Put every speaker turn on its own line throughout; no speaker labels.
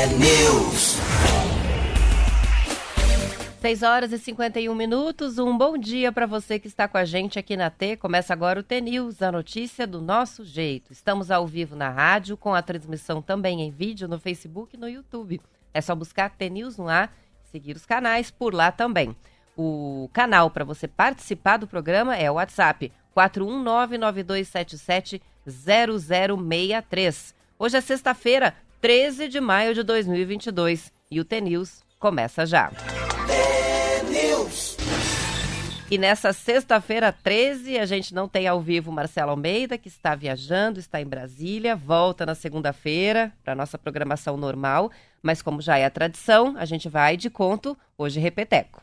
T-News.
6 horas e 51 minutos. Um bom dia para você que está com a gente aqui na T. Começa agora o T-News, a notícia do nosso jeito. Estamos ao vivo na rádio, com a transmissão também em vídeo no Facebook e no YouTube. É só buscar T-News no ar, seguir os canais por lá também. O canal para você participar do programa é o WhatsApp 41992770063. Hoje é sexta-feira, 13 de maio de 2022 e o T-News começa já. E nessa sexta-feira, 13, a gente não tem ao vivo Marcelo Almeida, que está viajando, está em Brasília, volta na segunda-feira para nossa programação normal, mas como já é a tradição, a gente vai de conto hoje repeteco.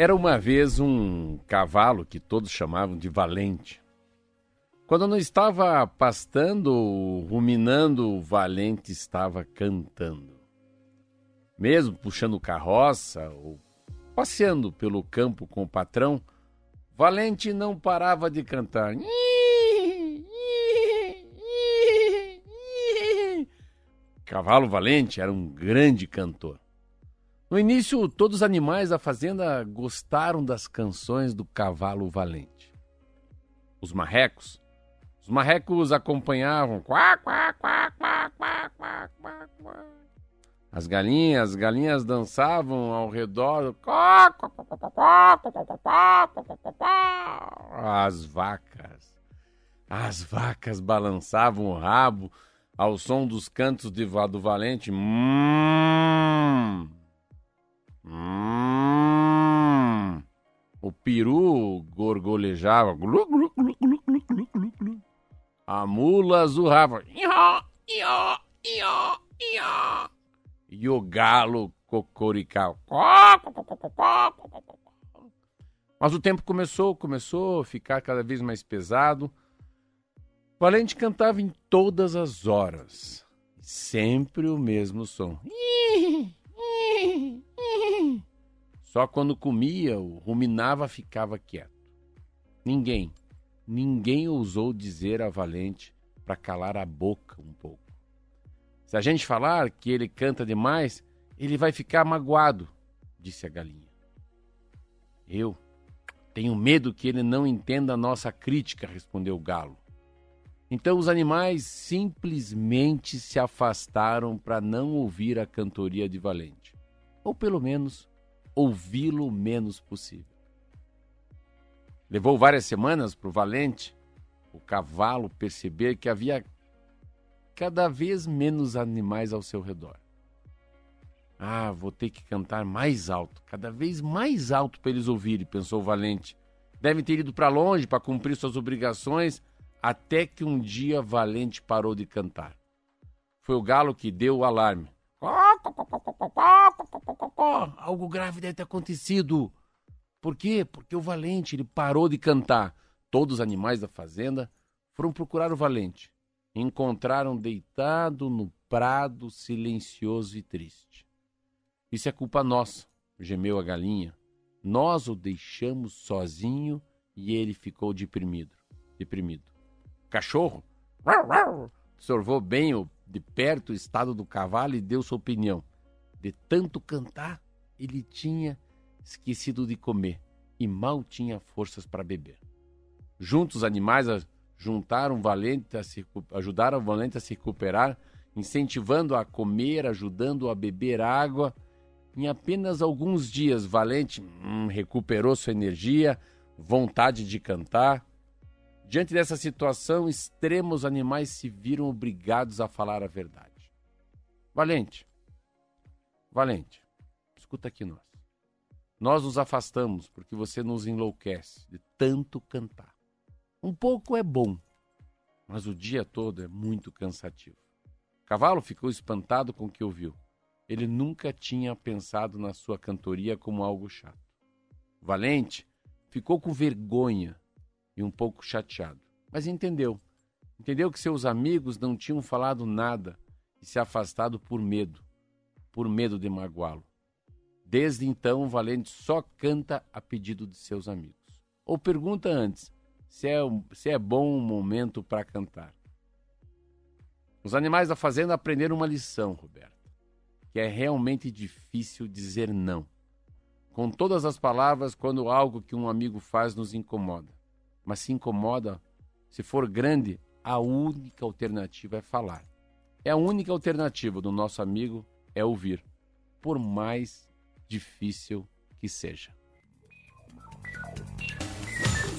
Era uma vez um cavalo que todos chamavam de valente. Quando não estava pastando ruminando, o valente estava cantando. Mesmo puxando carroça ou passeando pelo campo com o patrão, Valente não parava de cantar. Cavalo Valente era um grande cantor. No início, todos os animais da fazenda gostaram das canções do cavalo valente. Os marrecos, os marrecos acompanhavam quá, quá, quá, quá, quá, quá, quá, quá. As galinhas, as galinhas dançavam ao redor. As vacas, as vacas balançavam o rabo ao som dos cantos de, do valente. Hum. Hum, o peru gorgolejava. Glu, glu, glu, glu, glu, glu, glu, glu. A mula zurrava. Ió, ió, ió, ió. E o galo cocoricava. Mas o tempo começou, começou a ficar cada vez mais pesado. Valente cantava em todas as horas. Sempre o mesmo som. Só quando comia ou ruminava ficava quieto. Ninguém, ninguém ousou dizer a Valente para calar a boca um pouco. Se a gente falar que ele canta demais, ele vai ficar magoado, disse a galinha. Eu tenho medo que ele não entenda a nossa crítica, respondeu o galo. Então os animais simplesmente se afastaram para não ouvir a cantoria de Valente, ou pelo menos ouvi-lo o menos possível. Levou várias semanas para o valente, o cavalo, perceber que havia cada vez menos animais ao seu redor. Ah, vou ter que cantar mais alto, cada vez mais alto para eles ouvirem, pensou o valente. Devem ter ido para longe para cumprir suas obrigações, até que um dia Valente parou de cantar. Foi o galo que deu o alarme. Algo grave deve ter acontecido. Por quê? Porque o valente ele parou de cantar. Todos os animais da fazenda foram procurar o valente. Encontraram deitado no prado, silencioso e triste. Isso é culpa nossa, gemeu a galinha. Nós o deixamos sozinho e ele ficou deprimido. Deprimido. Cachorro observou bem o de perto o estado do cavalo e deu sua opinião. De tanto cantar, ele tinha esquecido de comer e mal tinha forças para beber. Juntos os animais juntaram valente a se, ajudaram o valente a se recuperar, incentivando a comer, ajudando a beber água. Em apenas alguns dias, Valente hum, recuperou sua energia, vontade de cantar Diante dessa situação, extremos animais se viram obrigados a falar a verdade. Valente, Valente, escuta aqui nós. Nós nos afastamos porque você nos enlouquece de tanto cantar. Um pouco é bom, mas o dia todo é muito cansativo. Cavalo ficou espantado com o que ouviu. Ele nunca tinha pensado na sua cantoria como algo chato. Valente ficou com vergonha e um pouco chateado. Mas entendeu. Entendeu que seus amigos não tinham falado nada e se afastado por medo, por medo de magoá-lo. Desde então, o Valente só canta a pedido de seus amigos. Ou pergunta antes se é, se é bom um momento para cantar. Os animais da fazenda aprenderam uma lição, Roberto, que é realmente difícil dizer não. Com todas as palavras, quando algo que um amigo faz nos incomoda. Mas se incomoda, se for grande, a única alternativa é falar. É a única alternativa do nosso amigo é ouvir, por mais difícil que seja.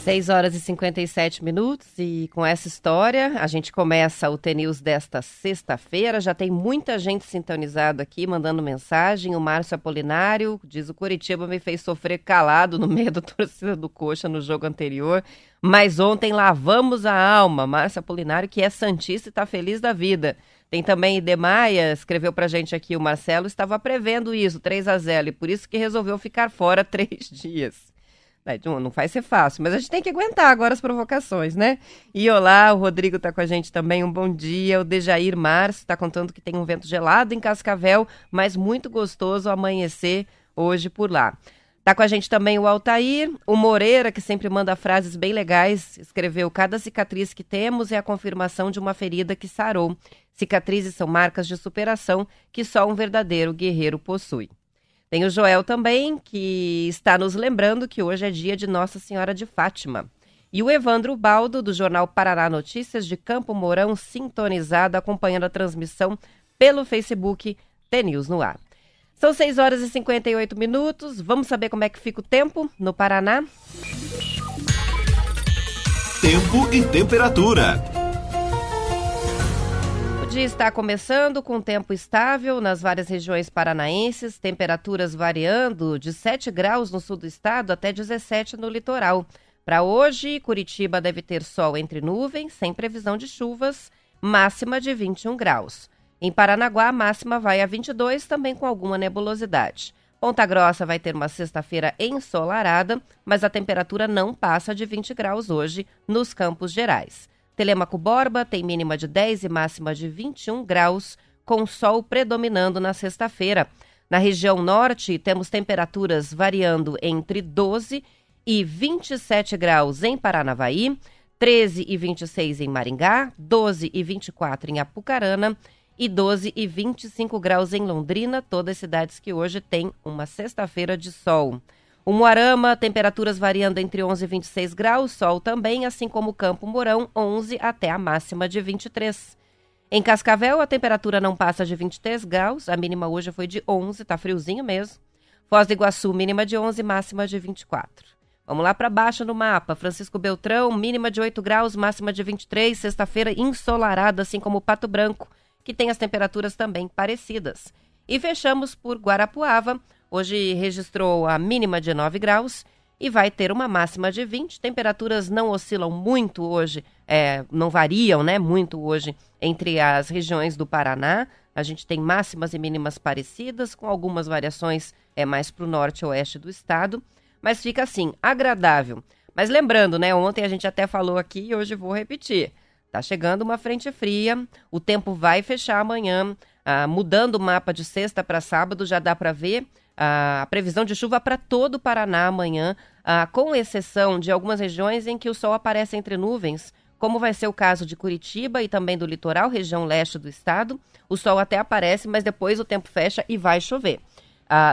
6 horas e 57 minutos e com essa história a gente começa o TNews desta sexta-feira. Já tem muita gente sintonizada aqui, mandando mensagem. O Márcio Apolinário diz o Curitiba me fez sofrer calado no meio da torcida do Coxa no jogo anterior. Mas ontem lavamos a alma. Márcio Apolinário, que é santista e está feliz da vida. Tem também Idemaia, escreveu pra gente aqui, o Marcelo estava prevendo isso, 3 a 0 e por isso que resolveu ficar fora três dias. Não vai ser fácil, mas a gente tem que aguentar agora as provocações, né? E olá, o Rodrigo está com a gente também, um bom dia. O Dejair Márcio está contando que tem um vento gelado em Cascavel, mas muito gostoso amanhecer hoje por lá. Tá com a gente também o Altair, o Moreira, que sempre manda frases bem legais, escreveu: Cada cicatriz que temos é a confirmação de uma ferida que sarou. Cicatrizes são marcas de superação que só um verdadeiro guerreiro possui. Tem o Joel também, que está nos lembrando que hoje é dia de Nossa Senhora de Fátima. E o Evandro Baldo, do jornal Paraná Notícias de Campo Mourão, sintonizado, acompanhando a transmissão pelo Facebook TNews no ar. São 6 horas e 58 minutos. Vamos saber como é que fica o tempo no Paraná?
Tempo e temperatura
dia está começando com tempo estável nas várias regiões paranaenses, temperaturas variando de 7 graus no sul do estado até 17 no litoral. Para hoje, Curitiba deve ter sol entre nuvens, sem previsão de chuvas, máxima de 21 graus. Em Paranaguá, a máxima vai a 22, também com alguma nebulosidade. Ponta Grossa vai ter uma sexta-feira ensolarada, mas a temperatura não passa de 20 graus hoje nos Campos Gerais. Telemaco Borba tem mínima de 10 e máxima de 21 graus, com sol predominando na sexta-feira. Na região norte, temos temperaturas variando entre 12 e 27 graus em Paranavaí, 13 e 26 em Maringá, 12 e 24 em Apucarana e 12 e 25 graus em Londrina, todas cidades que hoje têm uma sexta-feira de sol. O Moarama, temperaturas variando entre 11 e 26 graus, sol também, assim como o Campo Mourão, 11 até a máxima de 23. Em Cascavel, a temperatura não passa de 23 graus, a mínima hoje foi de 11, tá friozinho mesmo. Foz do Iguaçu, mínima de 11, máxima de 24. Vamos lá para baixo no mapa. Francisco Beltrão, mínima de 8 graus, máxima de 23. Sexta-feira ensolarada, assim como Pato Branco, que tem as temperaturas também parecidas. E fechamos por Guarapuava, Hoje registrou a mínima de 9 graus e vai ter uma máxima de 20. Temperaturas não oscilam muito hoje, é, não variam né, muito hoje entre as regiões do Paraná. A gente tem máximas e mínimas parecidas, com algumas variações é, mais para o norte e oeste do estado. Mas fica assim, agradável. Mas lembrando, né? Ontem a gente até falou aqui e hoje vou repetir. Tá chegando uma frente fria, o tempo vai fechar amanhã, ah, mudando o mapa de sexta para sábado, já dá para ver a previsão de chuva para todo o Paraná amanhã, com exceção de algumas regiões em que o sol aparece entre nuvens, como vai ser o caso de Curitiba e também do litoral, região leste do estado. O sol até aparece, mas depois o tempo fecha e vai chover.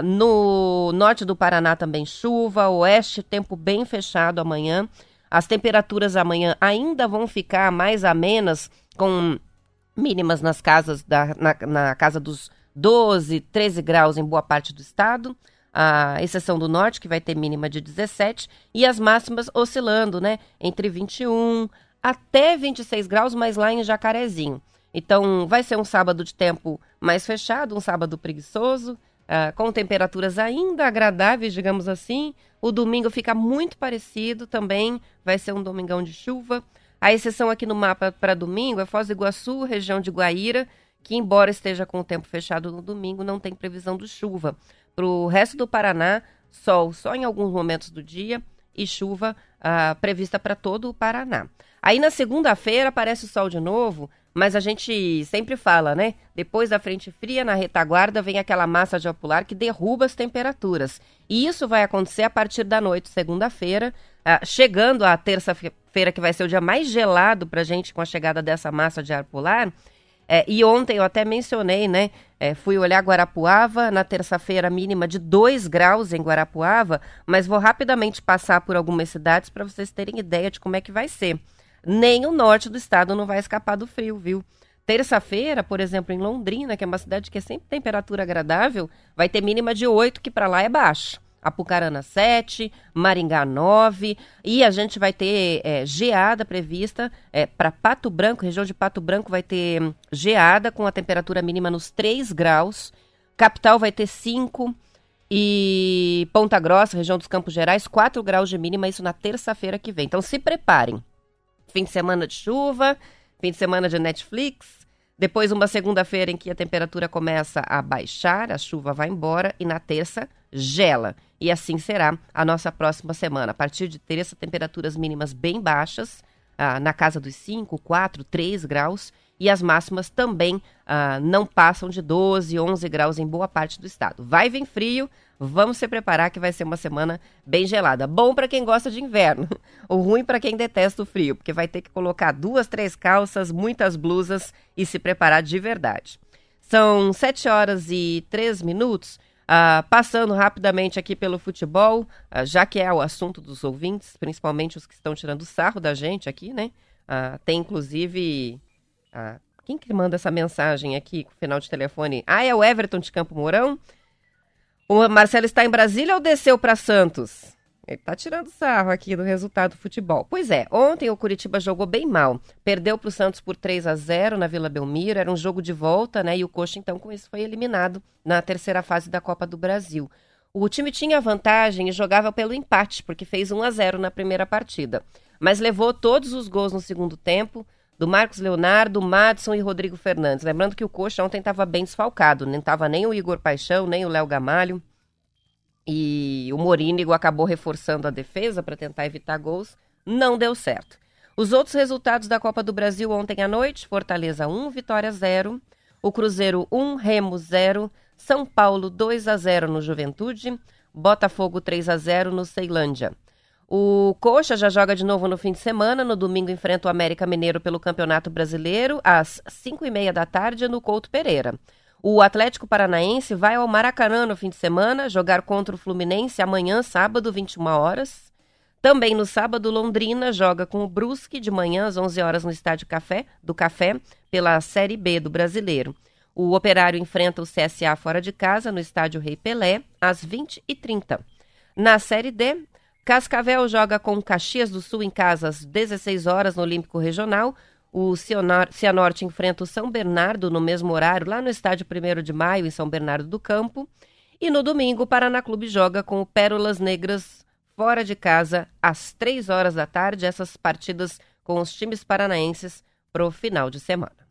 No norte do Paraná também chuva, oeste tempo bem fechado amanhã. As temperaturas amanhã ainda vão ficar mais amenas, com mínimas nas casas da, na, na casa dos 12, 13 graus em boa parte do estado, a exceção do norte, que vai ter mínima de 17, e as máximas oscilando, né, entre 21 até 26 graus, mas lá em Jacarezinho. Então, vai ser um sábado de tempo mais fechado, um sábado preguiçoso, uh, com temperaturas ainda agradáveis, digamos assim. O domingo fica muito parecido também, vai ser um domingão de chuva. A exceção aqui no mapa para domingo é Foz do Iguaçu, região de Guaíra, que, embora esteja com o tempo fechado no domingo, não tem previsão de chuva. Para o resto do Paraná, sol só em alguns momentos do dia e chuva ah, prevista para todo o Paraná. Aí na segunda-feira aparece o sol de novo, mas a gente sempre fala, né? Depois da frente fria, na retaguarda, vem aquela massa de ar polar que derruba as temperaturas. E isso vai acontecer a partir da noite, segunda-feira, uh, chegando a terça-feira, que vai ser o dia mais gelado para a gente com a chegada dessa massa de ar polar. É, e ontem eu até mencionei, né? É, fui olhar Guarapuava, na terça-feira mínima de 2 graus em Guarapuava, mas vou rapidamente passar por algumas cidades para vocês terem ideia de como é que vai ser. Nem o norte do estado não vai escapar do frio, viu? Terça-feira, por exemplo, em Londrina, que é uma cidade que é sempre temperatura agradável, vai ter mínima de 8, que para lá é baixo. Apucarana 7, Maringá 9, e a gente vai ter é, geada prevista é, para Pato Branco, região de Pato Branco vai ter hum, geada com a temperatura mínima nos 3 graus, capital vai ter 5 e Ponta Grossa, região dos Campos Gerais, 4 graus de mínima, isso na terça-feira que vem. Então se preparem. Fim de semana de chuva, fim de semana de Netflix, depois, uma segunda-feira em que a temperatura começa a baixar, a chuva vai embora e na terça gela. E assim será a nossa próxima semana. A partir de terça, temperaturas mínimas bem baixas, ah, na casa dos 5, 4, 3 graus, e as máximas também ah, não passam de 12, 11 graus em boa parte do estado. Vai vir frio, vamos se preparar que vai ser uma semana bem gelada. Bom para quem gosta de inverno, o ruim para quem detesta o frio, porque vai ter que colocar duas, três calças, muitas blusas e se preparar de verdade. São 7 horas e 3 minutos. Uh, passando rapidamente aqui pelo futebol, uh, já que é o assunto dos ouvintes, principalmente os que estão tirando sarro da gente aqui, né? Uh, tem inclusive. quem que manda essa mensagem aqui com o final de telefone? Ah, é o Everton de Campo Mourão. O Marcelo está em Brasília ou desceu para Santos? Ele tá tirando sarro aqui do resultado do futebol. Pois é, ontem o Curitiba jogou bem mal. Perdeu para o Santos por 3 a 0 na Vila Belmiro. Era um jogo de volta, né? E o Coxa, então, com isso, foi eliminado na terceira fase da Copa do Brasil. O time tinha vantagem e jogava pelo empate, porque fez 1 a 0 na primeira partida. Mas levou todos os gols no segundo tempo, do Marcos Leonardo, Madison e Rodrigo Fernandes. Lembrando que o Coxa ontem estava bem desfalcado, não estava nem o Igor Paixão, nem o Léo Gamalho. E o Morínigo acabou reforçando a defesa para tentar evitar gols. Não deu certo. Os outros resultados da Copa do Brasil ontem à noite: Fortaleza 1, Vitória 0. O Cruzeiro 1, Remo 0. São Paulo 2 a 0 no Juventude. Botafogo 3 a 0 no Ceilândia. O Coxa já joga de novo no fim de semana. No domingo enfrenta o América Mineiro pelo Campeonato Brasileiro, às 5 e meia da tarde, no Couto Pereira. O Atlético Paranaense vai ao Maracanã no fim de semana jogar contra o Fluminense amanhã, sábado, 21 horas. Também no sábado, Londrina joga com o Brusque de manhã às 11 horas no Estádio Café, do Café pela Série B do Brasileiro. O Operário enfrenta o CSA fora de casa no Estádio Rei Pelé às 20h30. Na Série D, Cascavel joga com Caxias do Sul em casa às 16 horas no Olímpico Regional. O Cianorte enfrenta o São Bernardo no mesmo horário, lá no estádio 1 de maio, em São Bernardo do Campo. E no domingo, o Paraná Clube joga com o Pérolas Negras fora de casa, às 3 horas da tarde. Essas partidas com os times paranaenses para o final de semana.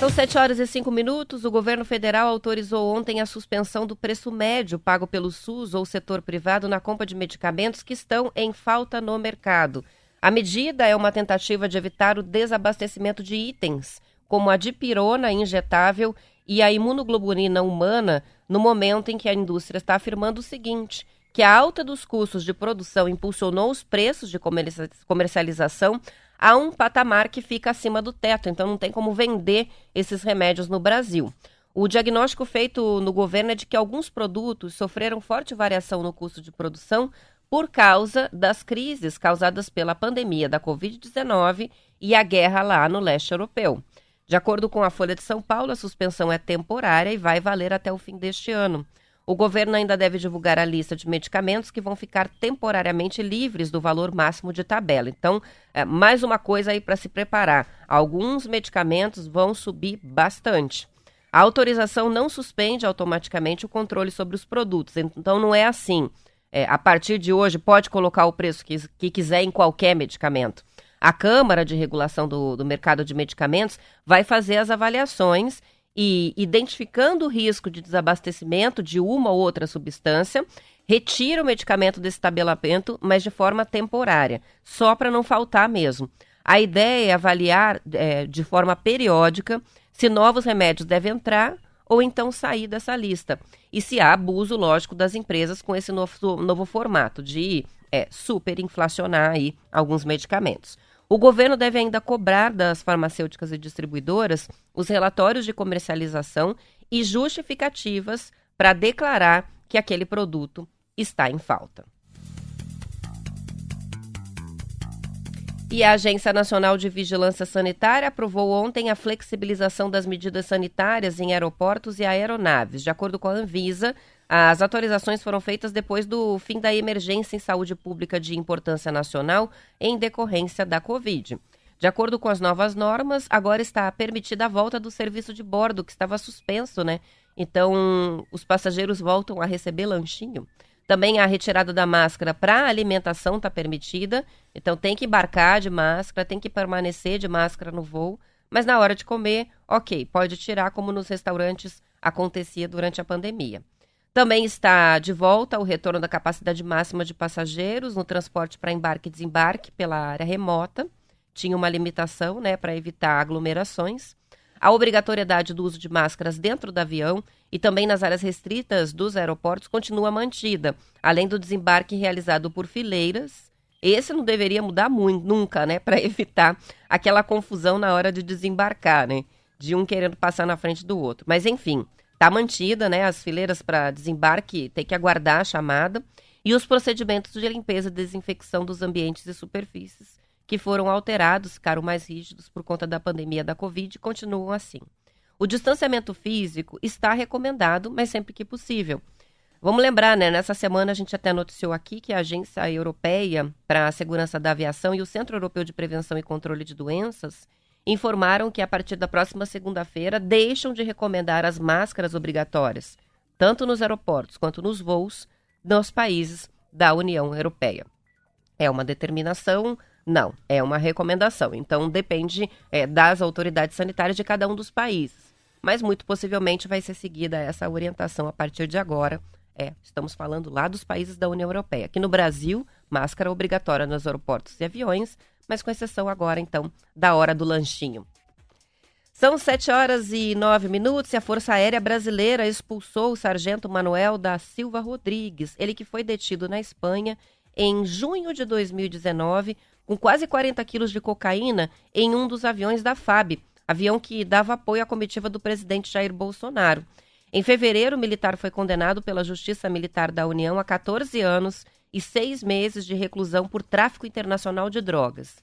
São 7 horas e 5 minutos. O governo federal autorizou ontem a suspensão do preço médio pago pelo SUS ou setor privado na compra de medicamentos que estão em falta no mercado. A medida é uma tentativa de evitar o desabastecimento de itens, como a dipirona injetável e a imunoglobulina humana, no momento em que a indústria está afirmando o seguinte: que a alta dos custos de produção impulsionou os preços de comercialização a um patamar que fica acima do teto, então não tem como vender esses remédios no Brasil. O diagnóstico feito no governo é de que alguns produtos sofreram forte variação no custo de produção por causa das crises causadas pela pandemia da Covid-19 e a guerra lá no leste europeu. De acordo com a Folha de São Paulo, a suspensão é temporária e vai valer até o fim deste ano. O governo ainda deve divulgar a lista de medicamentos que vão ficar temporariamente livres do valor máximo de tabela. Então, é, mais uma coisa aí para se preparar. Alguns medicamentos vão subir bastante. A autorização não suspende automaticamente o controle sobre os produtos. Então, não é assim. É, a partir de hoje, pode colocar o preço que, que quiser em qualquer medicamento. A Câmara de Regulação do, do Mercado de Medicamentos vai fazer as avaliações e, identificando o risco de desabastecimento de uma ou outra substância, retira o medicamento desse tabelamento, mas de forma temporária, só para não faltar mesmo. A ideia é avaliar é, de forma periódica se novos remédios devem entrar ou então sair dessa lista. E se há abuso, lógico, das empresas com esse novo, novo formato de é, superinflacionar aí alguns medicamentos. O governo deve ainda cobrar das farmacêuticas e distribuidoras os relatórios de comercialização e justificativas para declarar que aquele produto está em falta. E a Agência Nacional de Vigilância Sanitária aprovou ontem a flexibilização das medidas sanitárias em aeroportos e aeronaves. De acordo com a Anvisa, as atualizações foram feitas depois do fim da emergência em saúde pública de importância nacional em decorrência da Covid. De acordo com as novas normas, agora está permitida a volta do serviço de bordo, que estava suspenso, né? Então, os passageiros voltam a receber lanchinho. Também a retirada da máscara para alimentação está permitida. Então tem que embarcar de máscara, tem que permanecer de máscara no voo. Mas na hora de comer, ok, pode tirar, como nos restaurantes acontecia durante a pandemia. Também está de volta o retorno da capacidade máxima de passageiros no transporte para embarque e desembarque pela área remota. Tinha uma limitação né, para evitar aglomerações. A obrigatoriedade do uso de máscaras dentro do avião e também nas áreas restritas dos aeroportos continua mantida, além do desembarque realizado por fileiras. Esse não deveria mudar muito, nunca, né, para evitar aquela confusão na hora de desembarcar, né, de um querendo passar na frente do outro. Mas enfim, está mantida, né, as fileiras para desembarque tem que aguardar a chamada e os procedimentos de limpeza e desinfecção dos ambientes e superfícies que foram alterados, ficaram mais rígidos por conta da pandemia da Covid, continuam assim. O distanciamento físico está recomendado, mas sempre que possível. Vamos lembrar, né? Nessa semana a gente até noticiou aqui que a Agência Europeia para a Segurança da Aviação e o Centro Europeu de Prevenção e Controle de Doenças informaram que a partir da próxima segunda-feira deixam de recomendar as máscaras obrigatórias, tanto nos aeroportos quanto nos voos, nos países da União Europeia. É uma determinação não, é uma recomendação. Então depende é, das autoridades sanitárias de cada um dos países. Mas muito possivelmente vai ser seguida essa orientação a partir de agora. É, estamos falando lá dos países da União Europeia. Aqui no Brasil, máscara obrigatória nos aeroportos e aviões, mas com exceção agora, então, da hora do lanchinho. São sete horas e nove minutos e a Força Aérea Brasileira expulsou o sargento Manuel da Silva Rodrigues, ele que foi detido na Espanha em junho de 2019 com quase 40 quilos de cocaína em um dos aviões da FAB, avião que dava apoio à comitiva do presidente Jair Bolsonaro. Em fevereiro, o militar foi condenado pela Justiça Militar da União a 14 anos e seis meses de reclusão por tráfico internacional de drogas.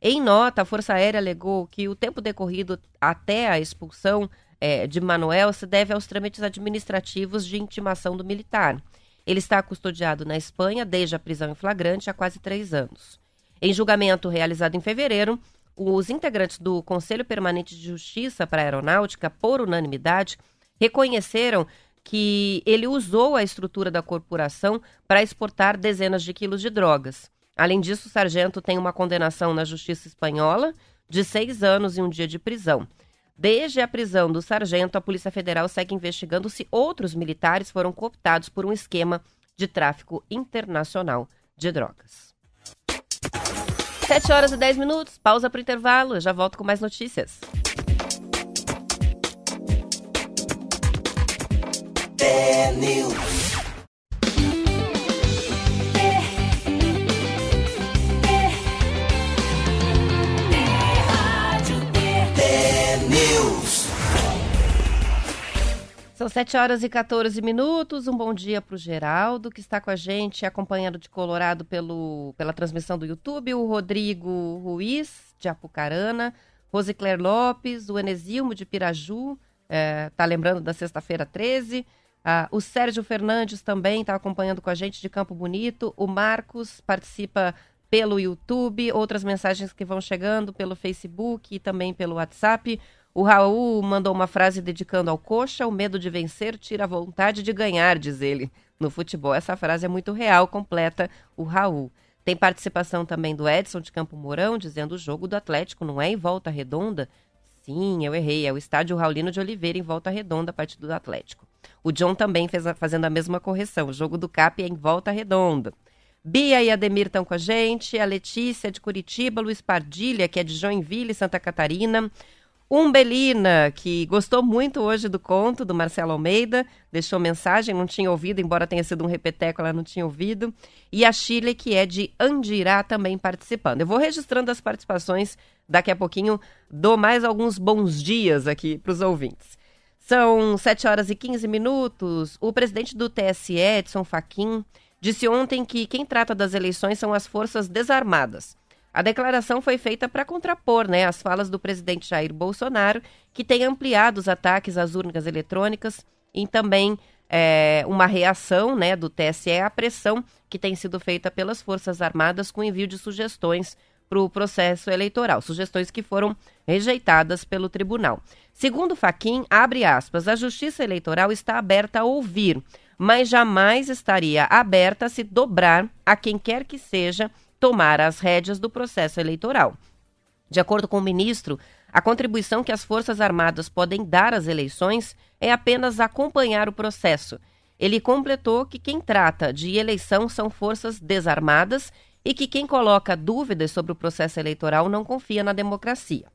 Em nota, a Força Aérea alegou que o tempo decorrido até a expulsão é, de Manuel se deve aos trâmites administrativos de intimação do militar. Ele está custodiado na Espanha desde a prisão em flagrante há quase três anos. Em julgamento realizado em fevereiro, os integrantes do Conselho Permanente de Justiça para a Aeronáutica, por unanimidade, reconheceram que ele usou a estrutura da corporação para exportar dezenas de quilos de drogas. Além disso, o sargento tem uma condenação na Justiça Espanhola de seis anos e um dia de prisão. Desde a prisão do sargento, a Polícia Federal segue investigando se outros militares foram cooptados por um esquema de tráfico internacional de drogas. 7 horas e 10 minutos, pausa para o intervalo. Eu já volto com mais notícias. São 7 horas e 14 minutos. Um bom dia para o Geraldo, que está com a gente, acompanhando de Colorado pelo, pela transmissão do YouTube, o Rodrigo Ruiz, de Apucarana, Rosicler Lopes, o Enesilmo, de Piraju, é, tá lembrando da sexta-feira 13. Ah, o Sérgio Fernandes também está acompanhando com a gente de Campo Bonito. O Marcos participa pelo YouTube, outras mensagens que vão chegando pelo Facebook e também pelo WhatsApp. O Raul mandou uma frase dedicando ao Coxa: o medo de vencer tira a vontade de ganhar, diz ele. No futebol, essa frase é muito real, completa o Raul. Tem participação também do Edson de Campo Mourão, dizendo o jogo do Atlético não é em volta redonda. Sim, eu errei. É o estádio Raulino de Oliveira em Volta Redonda, partido do Atlético. O John também fez a, fazendo a mesma correção. O jogo do CAP é em Volta Redonda. Bia e Ademir estão com a gente. A Letícia de Curitiba, Luiz Pardilha, que é de Joinville, Santa Catarina. Umbelina, que gostou muito hoje do conto do Marcelo Almeida, deixou mensagem, não tinha ouvido, embora tenha sido um repeteco, ela não tinha ouvido. E a Chile, que é de Andirá, também participando. Eu vou registrando as participações, daqui a pouquinho dou mais alguns bons dias aqui para os ouvintes. São 7 horas e 15 minutos. O presidente do TSE, Edson Fachin, disse ontem que quem trata das eleições são as forças desarmadas. A declaração foi feita para contrapor né, as falas do presidente Jair Bolsonaro, que tem ampliado os ataques às urnas eletrônicas e também é, uma reação né, do TSE à pressão que tem sido feita pelas Forças Armadas com envio de sugestões para o processo eleitoral, sugestões que foram rejeitadas pelo tribunal. Segundo Faquim, abre aspas, a Justiça Eleitoral está aberta a ouvir, mas jamais estaria aberta a se dobrar a quem quer que seja tomar as rédeas do processo eleitoral. De acordo com o ministro, a contribuição que as Forças Armadas podem dar às eleições é apenas acompanhar o processo. Ele completou que quem trata de eleição são forças desarmadas e que quem coloca dúvidas sobre o processo eleitoral não confia na democracia.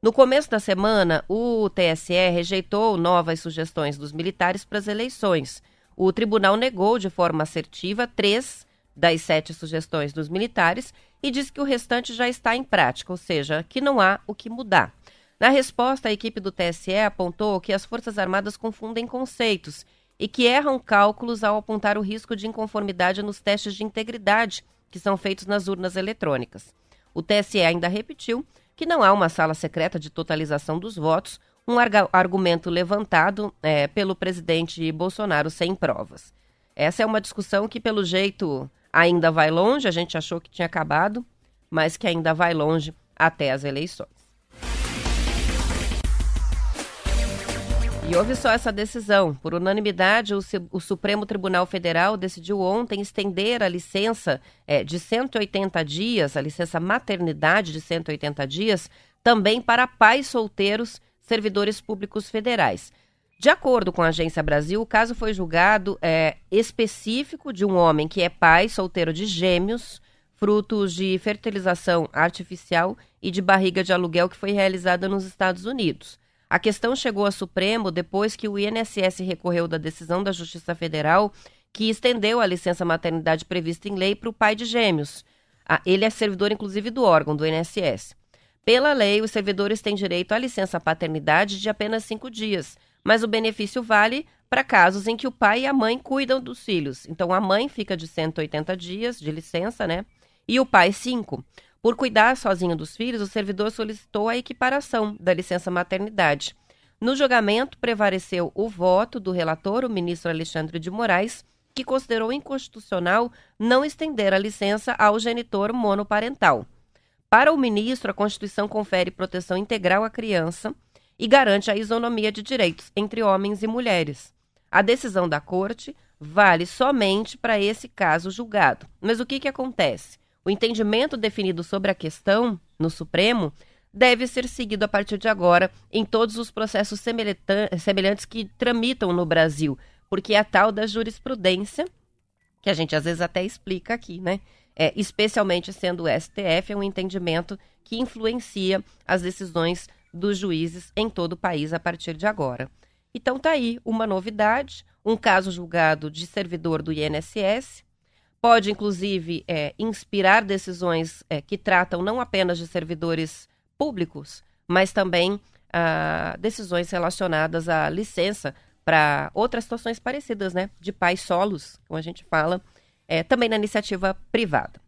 No começo da semana, o TSE rejeitou novas sugestões dos militares para as eleições. O tribunal negou de forma assertiva três das sete sugestões dos militares e diz que o restante já está em prática, ou seja, que não há o que mudar. Na resposta, a equipe do TSE apontou que as Forças Armadas confundem conceitos e que erram cálculos ao apontar o risco de inconformidade nos testes de integridade que são feitos nas urnas eletrônicas. O TSE ainda repetiu que não há uma sala secreta de totalização dos votos, um argumento levantado é, pelo presidente Bolsonaro sem provas. Essa é uma discussão que, pelo jeito, ainda vai longe, a gente achou que tinha acabado, mas que ainda vai longe até as eleições. E houve só essa decisão. Por unanimidade, o, Supremo Tribunal Federal decidiu ontem estender a licença é, de 180 dias, a licença maternidade de 180 dias, também para pais solteiros, servidores públicos federais. De acordo com a Agência Brasil, o caso foi julgado é, específico de um homem que é pai solteiro de gêmeos, frutos de fertilização artificial e de barriga de aluguel que foi realizada nos Estados Unidos. A questão chegou ao Supremo depois que o INSS recorreu da decisão da Justiça Federal que estendeu a licença maternidade prevista em lei para o pai de gêmeos. Ele é servidor, inclusive, do órgão, do INSS. Pela lei, os servidores têm direito à licença paternidade de apenas cinco dias mas o benefício vale para casos em que o pai e a mãe cuidam dos filhos. Então a mãe fica de 180 dias de licença, né? E o pai 5. Por cuidar sozinho dos filhos, o servidor solicitou a equiparação da licença maternidade. No julgamento, prevaleceu o voto do relator, o ministro Alexandre de Moraes, que considerou inconstitucional não estender a licença ao genitor monoparental. Para o ministro, a Constituição confere proteção integral à criança e garante a isonomia de direitos entre homens e mulheres. A decisão da Corte vale somente para esse caso julgado. Mas o que, que acontece? O entendimento definido sobre a questão no Supremo deve ser seguido a partir de agora em todos os processos semelhantes que tramitam no Brasil, porque é a tal da jurisprudência, que a gente às vezes até explica aqui, né? É, especialmente sendo o STF, é um entendimento que influencia as decisões dos juízes em todo o país a partir de agora. Então tá aí uma novidade, um caso julgado de servidor do INSS, pode inclusive é, inspirar decisões é, que tratam não apenas de servidores públicos, mas também ah, decisões relacionadas à licença para outras situações parecidas, né? De pais solos, como a gente fala, é, também na iniciativa privada.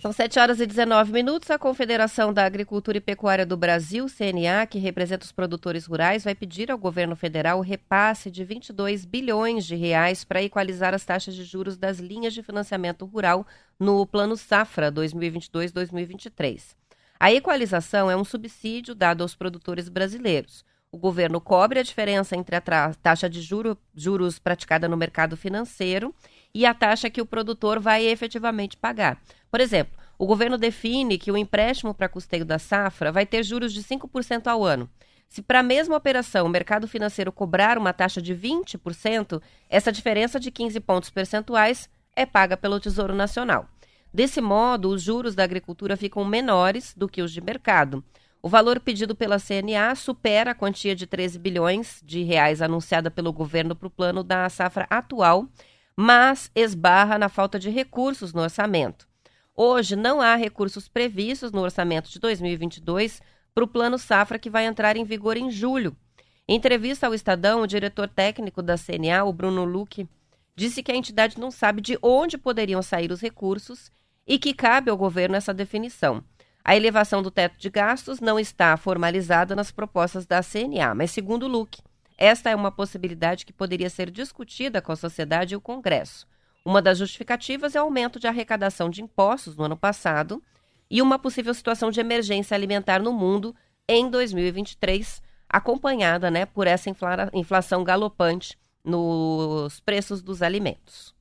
São 7 horas e 19 minutos. A Confederação da Agricultura e Pecuária do Brasil, CNA, que representa os produtores rurais, vai pedir ao governo federal o repasse de 22 bilhões de reais para equalizar as taxas de juros das linhas de financiamento rural no Plano Safra 2022-2023. A equalização é um subsídio dado aos produtores brasileiros. O governo cobre a diferença entre a taxa de juro, juros praticada no mercado financeiro e a taxa que o produtor vai efetivamente pagar. Por exemplo, o governo define que o empréstimo para custeio da safra vai ter juros de 5% ao ano. Se para a mesma operação o mercado financeiro cobrar uma taxa de 20%, essa diferença de 15 pontos percentuais é paga pelo Tesouro Nacional. Desse modo, os juros da agricultura ficam menores do que os de mercado. O valor pedido pela CNA supera a quantia de 13 bilhões de reais anunciada pelo governo para o plano da safra atual, mas esbarra na falta de recursos no orçamento. Hoje não há recursos previstos no orçamento de 2022 para o Plano Safra que vai entrar em vigor em julho. Em entrevista ao Estadão, o diretor técnico da CNA, o Bruno Luque, disse que a entidade não sabe de onde poderiam sair os recursos e que cabe ao governo essa definição. A elevação do teto de gastos não está formalizada nas propostas da CNA, mas, segundo Luque, esta é uma possibilidade que poderia ser discutida com a sociedade e o Congresso. Uma das justificativas é o aumento de arrecadação de impostos no ano passado e uma possível situação de emergência alimentar no mundo em 2023, acompanhada né, por essa inflação galopante nos preços dos alimentos.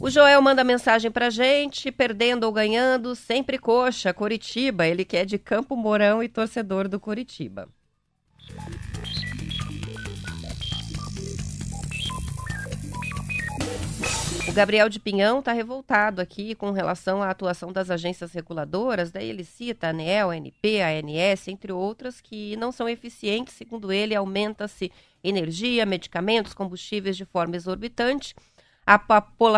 O Joel manda mensagem pra gente, perdendo ou ganhando, sempre coxa, Coritiba. Ele que é de Campo Mourão e torcedor do Coritiba. O Gabriel de Pinhão está revoltado aqui com relação à atuação das agências reguladoras. Daí ele cita a ANEL, a ANP, a ANS, entre outras, que não são eficientes. Segundo ele, aumenta-se energia, medicamentos, combustíveis de forma exorbitante. A,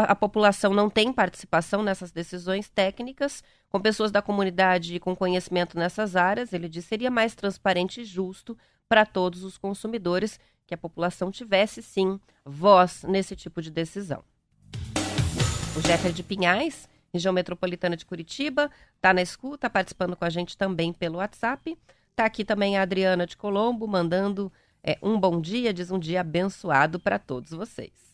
a, população não tem participação nessas decisões técnicas. Com pessoas da comunidade com conhecimento nessas áreas, ele disse seria mais transparente e justo para todos os consumidores que a população tivesse, sim, voz nesse tipo de decisão. O Jeffer de Pinhais, região metropolitana de Curitiba, está na escuta, participando com a gente também pelo WhatsApp. Está aqui também a Adriana de Colombo, mandando é, um bom dia, diz um dia abençoado para todos vocês.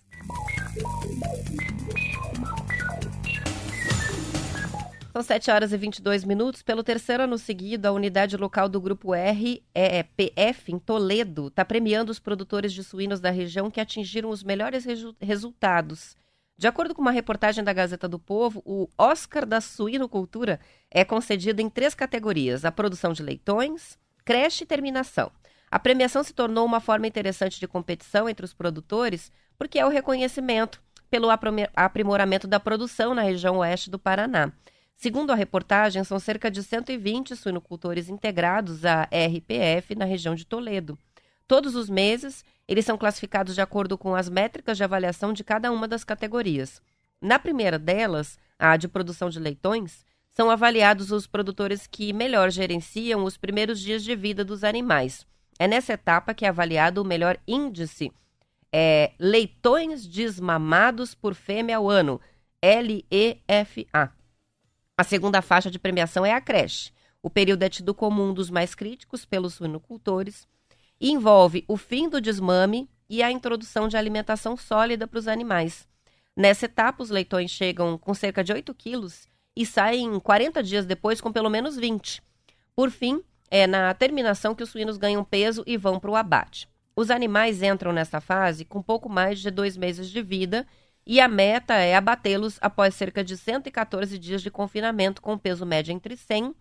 São 7 horas e 22 minutos. Pelo terceiro ano seguido, a unidade local do Grupo REPF em Toledo está premiando os produtores de suínos da região que atingiram os melhores resu resultados de acordo com uma reportagem da Gazeta do Povo, o Oscar da Suinocultura é concedido em três categorias: a produção de leitões, creche e terminação. A premiação se tornou uma forma interessante de competição entre os produtores, porque é o reconhecimento pelo aprimoramento da produção na região oeste do Paraná. Segundo a reportagem, são cerca de 120 suinocultores integrados à RPF na região de Toledo. Todos os meses, eles são classificados de acordo com as métricas de avaliação de cada uma das categorias. Na primeira delas, a de produção de leitões, são avaliados os produtores que melhor gerenciam os primeiros dias de vida dos animais. É nessa etapa que é avaliado o melhor índice é, leitões desmamados por fêmea ao ano, LEFA. A segunda faixa de premiação é a creche. O período é tido como um dos mais críticos pelos suinocultores e envolve o fim do desmame e a introdução de alimentação sólida para os animais. Nessa etapa, os leitões chegam com cerca de 8 quilos e saem 40 dias depois com pelo menos 20. Por fim, é na terminação que os suínos ganham peso e vão para o abate. Os animais entram nessa fase com pouco mais de dois meses de vida e a meta é abatê-los após cerca de 114 dias de confinamento com peso médio entre 100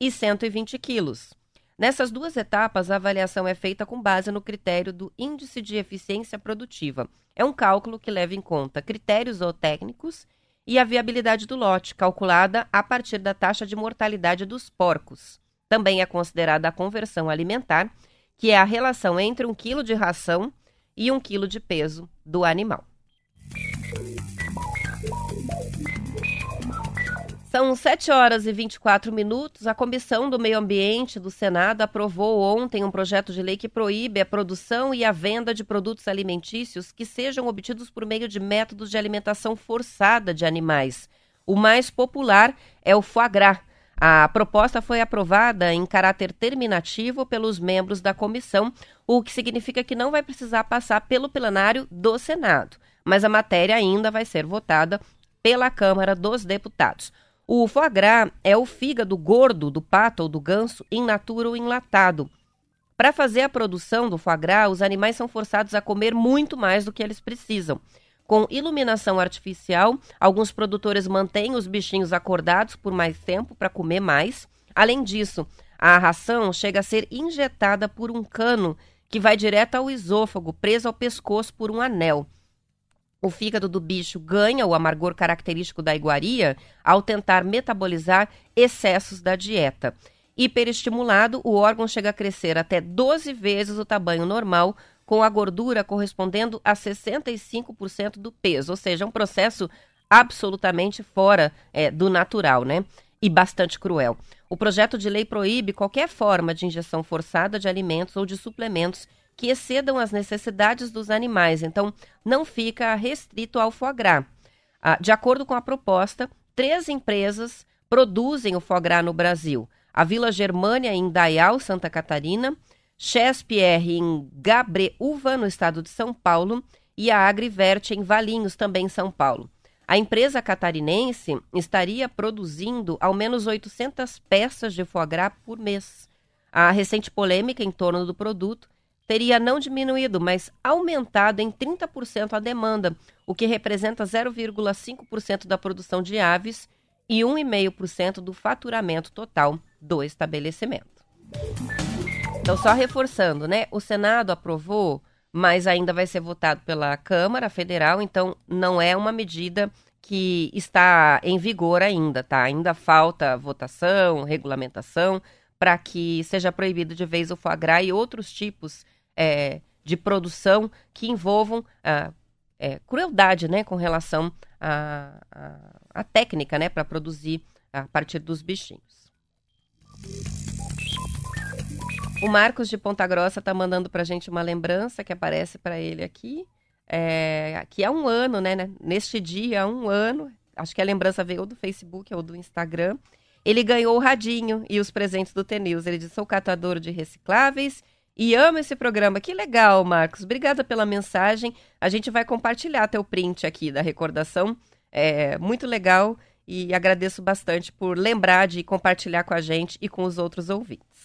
e 120 quilos. Nessas duas etapas, a avaliação é feita com base no critério do Índice de Eficiência Produtiva. É um cálculo que leva em conta critérios zootécnicos e a viabilidade do lote, calculada a partir da taxa de mortalidade dos porcos. Também é considerada a conversão alimentar, que é a relação entre um quilo de ração e um quilo de peso do animal. São 7 horas e 24 minutos. A Comissão do Meio Ambiente do Senado aprovou ontem um projeto de lei que proíbe a produção e a venda de produtos alimentícios que sejam obtidos por meio de métodos de alimentação forçada de animais. O mais popular é o foie gras. A proposta foi aprovada em caráter terminativo pelos membros da comissão, o que significa que não vai precisar passar pelo plenário do Senado, mas a matéria ainda vai ser votada pela Câmara dos Deputados. O foie gras é o fígado gordo do pato ou do ganso in natura ou enlatado. Para fazer a produção do foie gras, os animais são forçados a comer muito mais do que eles precisam. Com iluminação artificial. Alguns produtores mantêm os bichinhos acordados por mais tempo para comer mais. Além disso, a ração chega a ser injetada por um cano que vai direto ao esôfago, preso ao pescoço por um anel. O fígado do bicho ganha o amargor característico da iguaria ao tentar metabolizar excessos da dieta. Hiperestimulado, o órgão chega a crescer até 12 vezes o tamanho normal, com a gordura correspondendo a 65% do peso, ou seja, um processo absolutamente fora é, do natural, né? E bastante cruel. O projeto de lei proíbe qualquer forma de injeção forçada de alimentos ou de suplementos que excedam as necessidades dos animais, então não fica restrito ao foie gras. Ah, de acordo com a proposta, três empresas produzem o foie gras no Brasil. A Vila Germânia, em Dayal, Santa Catarina, Chespierre, em Gabreúva, no estado de São Paulo, e a Agriverte, em Valinhos, também em São Paulo. A empresa catarinense estaria produzindo ao menos 800 peças de foie gras por mês. A recente polêmica em torno do produto teria não diminuído, mas aumentado em 30% a demanda, o que representa 0,5% da produção de aves e 1,5% do faturamento total do estabelecimento. Então, só reforçando, né? O Senado aprovou, mas ainda vai ser votado pela Câmara Federal, então não é uma medida que está em vigor ainda, tá? Ainda falta votação, regulamentação, para que seja proibido de vez o foie gras e outros tipos é, de produção que envolvam a é, crueldade né, com relação à técnica né, para produzir a partir dos bichinhos. O Marcos de Ponta Grossa está mandando para a gente uma lembrança que aparece para ele aqui, é, que há um ano, né, né, neste dia, há um ano, acho que a lembrança veio ou do Facebook ou do Instagram, ele ganhou o radinho e os presentes do T-News. Ele disse, sou catador de recicláveis e amo esse programa. Que legal, Marcos. Obrigada pela mensagem. A gente vai compartilhar teu print aqui da recordação. É muito legal e agradeço bastante por lembrar de compartilhar com a gente e com os outros ouvintes.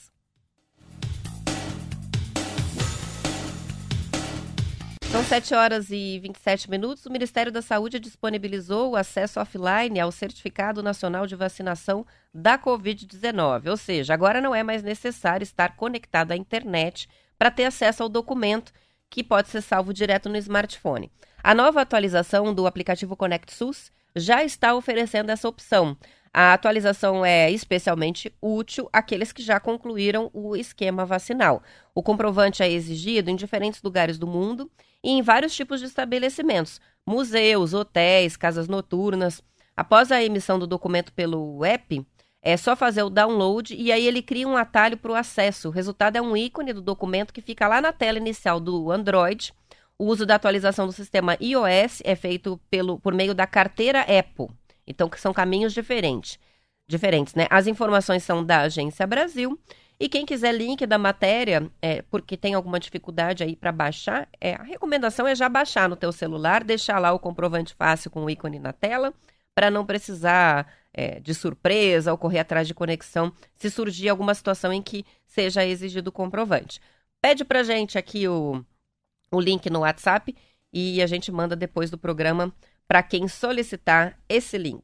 São 7 horas e 27 minutos. O Ministério da Saúde disponibilizou o acesso offline ao Certificado Nacional de Vacinação da Covid-19. Ou seja, agora não é mais necessário estar conectado à internet para ter acesso ao documento, que pode ser salvo direto no smartphone. A nova atualização do aplicativo Conect SUS já está oferecendo essa opção. A atualização é especialmente útil àqueles que já concluíram o esquema vacinal. O comprovante é exigido em diferentes lugares do mundo e em vários tipos de estabelecimentos, museus, hotéis, casas noturnas. Após a emissão do documento pelo app, é só fazer o download e aí ele cria um atalho para o acesso. O resultado é um ícone do documento que fica lá na tela inicial do Android. O uso da atualização do sistema iOS é feito pelo, por meio da carteira Apple. Então, que são caminhos diferentes. Diferentes, né? As informações são da Agência Brasil. E quem quiser link da matéria, é, porque tem alguma dificuldade aí para baixar, é, a recomendação é já baixar no teu celular, deixar lá o comprovante fácil com o ícone na tela, para não precisar é, de surpresa ou correr atrás de conexão se surgir alguma situação em que seja exigido o comprovante. Pede para gente aqui o, o link no WhatsApp e a gente manda depois do programa para quem solicitar esse link.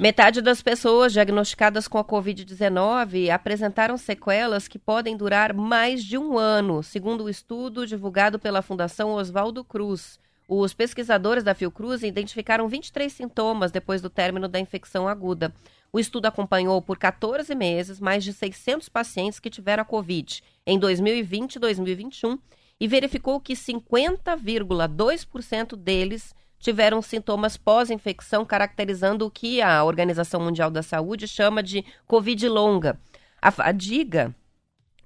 Metade das pessoas diagnosticadas com a Covid-19 apresentaram sequelas que podem durar mais de um ano, segundo o estudo divulgado pela Fundação Oswaldo Cruz. Os pesquisadores da Fiocruz identificaram 23 sintomas depois do término da infecção aguda. O estudo acompanhou por 14 meses mais de 600 pacientes que tiveram a Covid em 2020 e 2021 e verificou que 50,2% deles tiveram sintomas pós-infecção, caracterizando o que a Organização Mundial da Saúde chama de Covid longa. A fadiga,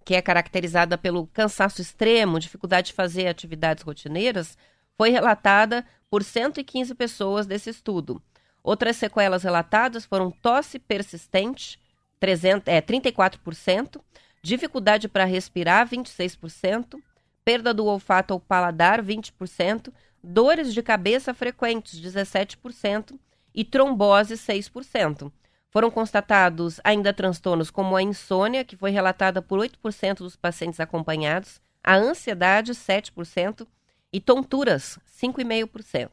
que é caracterizada pelo cansaço extremo, dificuldade de fazer atividades rotineiras, foi relatada por 115 pessoas desse estudo. Outras sequelas relatadas foram tosse persistente, 300, é, 34%, dificuldade para respirar, 26%, perda do olfato ou paladar, 20%, dores de cabeça frequentes, 17%, e trombose, 6%. Foram constatados ainda transtornos como a insônia, que foi relatada por 8% dos pacientes acompanhados, a ansiedade, 7%, e tonturas, 5,5%.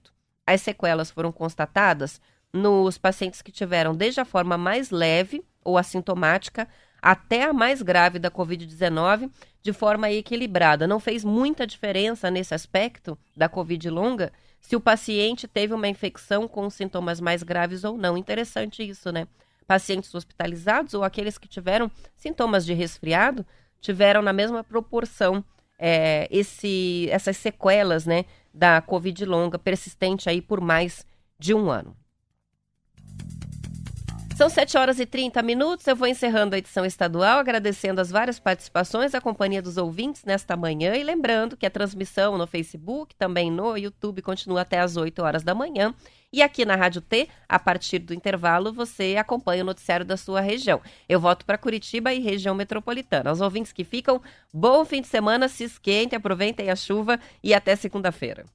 As sequelas foram constatadas nos pacientes que tiveram desde a forma mais leve ou assintomática até a mais grave da Covid-19, de forma equilibrada. Não fez muita diferença nesse aspecto da Covid longa se o paciente teve uma infecção com sintomas mais graves ou não. Interessante isso, né? Pacientes hospitalizados ou aqueles que tiveram sintomas de resfriado tiveram na mesma proporção é, esse, essas sequelas né, da Covid longa persistente aí por mais de um ano. São 7 horas e 30 minutos. Eu vou encerrando a edição estadual, agradecendo as várias participações, a companhia dos ouvintes nesta manhã e lembrando que a transmissão no Facebook, também no YouTube, continua até às 8 horas da manhã. E aqui na Rádio T, a partir do intervalo, você acompanha o noticiário da sua região. Eu volto para Curitiba e região metropolitana. Aos ouvintes que ficam, bom fim de semana, se esquentem, aproveitem a chuva e até segunda-feira.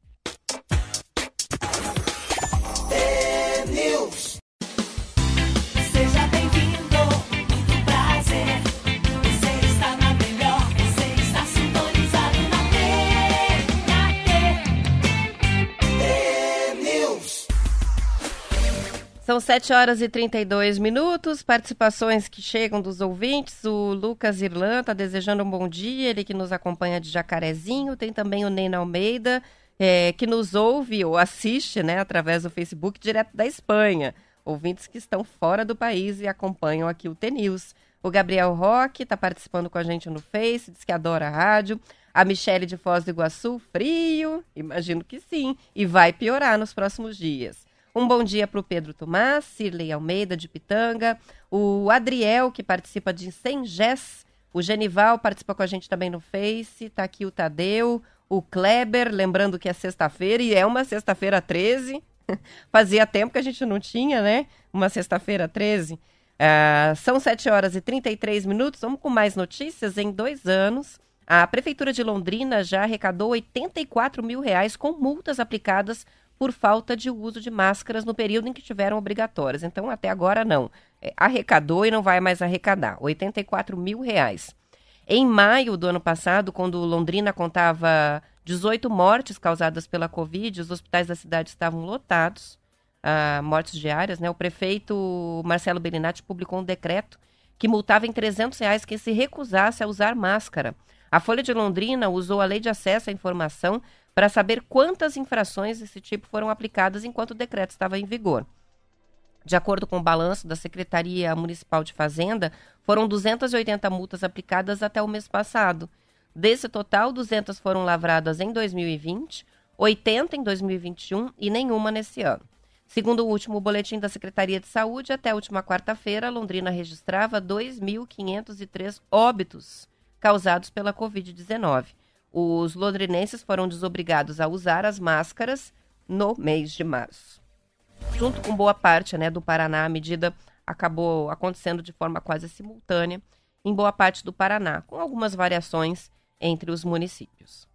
São 7 horas e 32 minutos. Participações que chegam dos ouvintes. O Lucas Irlan está desejando um bom dia, ele que nos acompanha de Jacarezinho. Tem também o Neina Almeida, é, que nos ouve ou assiste né, através do Facebook direto da Espanha. Ouvintes que estão fora do país e acompanham aqui o TNews. O Gabriel Roque está participando com a gente no Face, diz que adora a rádio. A Michele de Foz do Iguaçu, frio? Imagino que sim. E vai piorar nos próximos dias. Um bom dia para o Pedro Tomás, Cirlei Almeida de Pitanga, o Adriel, que participa de Sengés, o Genival participa com a gente também no Face, tá aqui o Tadeu, o Kleber, lembrando que é sexta-feira e é uma sexta-feira 13. Fazia tempo que a gente não tinha, né? Uma sexta-feira 13. Uh, ah, são 7 horas e 33 minutos. Vamos com mais notícias. Em dois anos, a Prefeitura de Londrina já arrecadou 84 mil reais com multas aplicadas por falta de uso de máscaras no período em que tiveram obrigatórias. Então, até agora não. É, arrecadou e não vai mais arrecadar. 84 mil reais. Em maio do ano passado, quando Londrina contava 18 mortes causadas pela Covid, os hospitais da cidade estavam lotados, uh, mortes diárias, né? O prefeito Marcelo Bellinati publicou um decreto que multava em 300 reais quem se recusasse a usar máscara. A Folha de Londrina usou a lei de acesso à informação para saber quantas infrações desse tipo foram aplicadas enquanto o decreto estava em vigor. De acordo com o balanço da Secretaria Municipal de Fazenda, foram 280 multas aplicadas até o mês passado. Desse total, 200 foram lavradas em 2020, 80 em 2021 e nenhuma nesse ano. Segundo o último boletim da Secretaria de Saúde, até a última quarta-feira, Londrina registrava 2.503 óbitos causados pela Covid-19. Os londrinenses foram desobrigados a usar as máscaras no mês de março. Junto com boa parte né, do Paraná, a medida acabou acontecendo de forma quase simultânea em boa parte do Paraná, com algumas variações entre os municípios.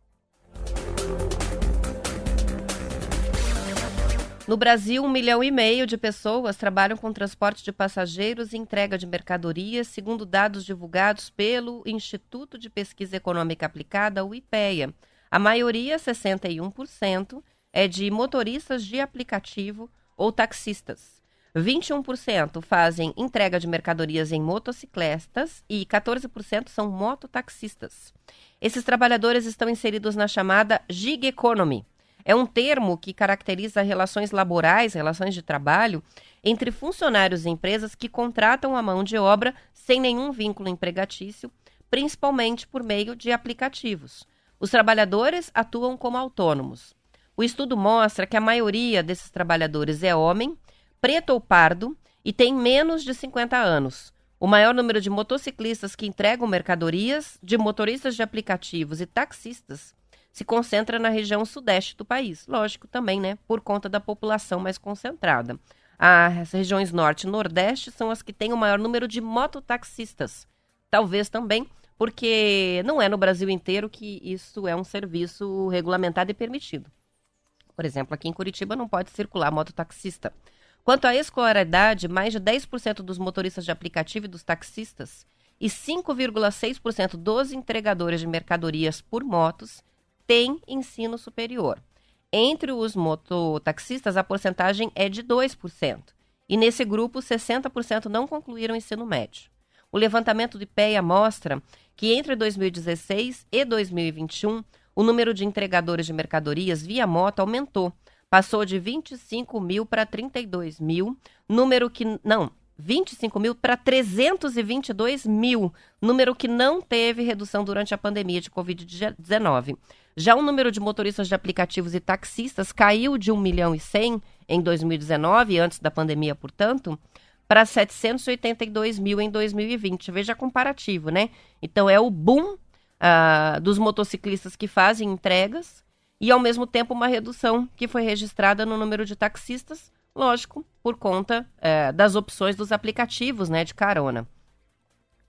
No Brasil, um milhão e meio de pessoas trabalham com transporte de passageiros e entrega de mercadorias, segundo dados divulgados pelo Instituto de Pesquisa Econômica Aplicada, o IPEA. A maioria, 61%, é de motoristas de aplicativo ou taxistas. 21% fazem entrega de mercadorias em motocicletas e 14% são mototaxistas. Esses trabalhadores estão inseridos na chamada gig economy, é um termo que caracteriza relações laborais, relações de trabalho, entre funcionários e empresas que contratam a mão de obra sem nenhum vínculo empregatício, principalmente por meio de aplicativos. Os trabalhadores atuam como autônomos. O estudo mostra que a maioria desses trabalhadores é homem, preto ou pardo e tem menos de 50 anos. O maior número de motociclistas que entregam mercadorias, de motoristas de aplicativos e taxistas se concentra na região sudeste do país. Lógico, também, né, por conta da população mais concentrada. As regiões norte e nordeste são as que têm o maior número de mototaxistas. Talvez também porque não é no Brasil inteiro que isso é um serviço regulamentado e permitido. Por exemplo, aqui em Curitiba não pode circular mototaxista. Quanto à escolaridade, mais de 10% dos motoristas de aplicativo e dos taxistas e 5,6% dos entregadores de mercadorias por motos têm ensino superior. Entre os mototaxistas, a porcentagem é de 2%. E nesse grupo, 60% não concluíram o ensino médio. O levantamento do IPEA mostra que entre 2016 e 2021, o número de entregadores de mercadorias via moto aumentou. Passou de 25 mil para 32 mil, número que. Não, 25 mil para 322 mil, número que não teve redução durante a pandemia de Covid-19. Já o número de motoristas de aplicativos e taxistas caiu de 1 milhão e 100 em 2019, antes da pandemia, portanto, para 782 mil em 2020. Veja comparativo, né? Então é o boom uh, dos motociclistas que fazem entregas e, ao mesmo tempo, uma redução que foi registrada no número de taxistas, lógico, por conta uh, das opções dos aplicativos né, de carona.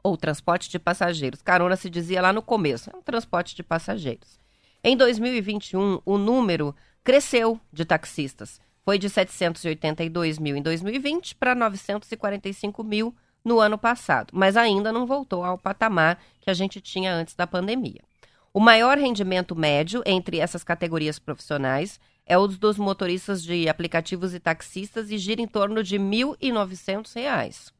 Ou transporte de passageiros. Carona se dizia lá no começo, é um transporte de passageiros. Em 2021, o número cresceu de taxistas foi de 782 mil em 2020 para 945 mil no ano passado, mas ainda não voltou ao patamar que a gente tinha antes da pandemia. O maior rendimento médio entre essas categorias profissionais é o dos motoristas de aplicativos e taxistas e gira em torno de R$ 1.900.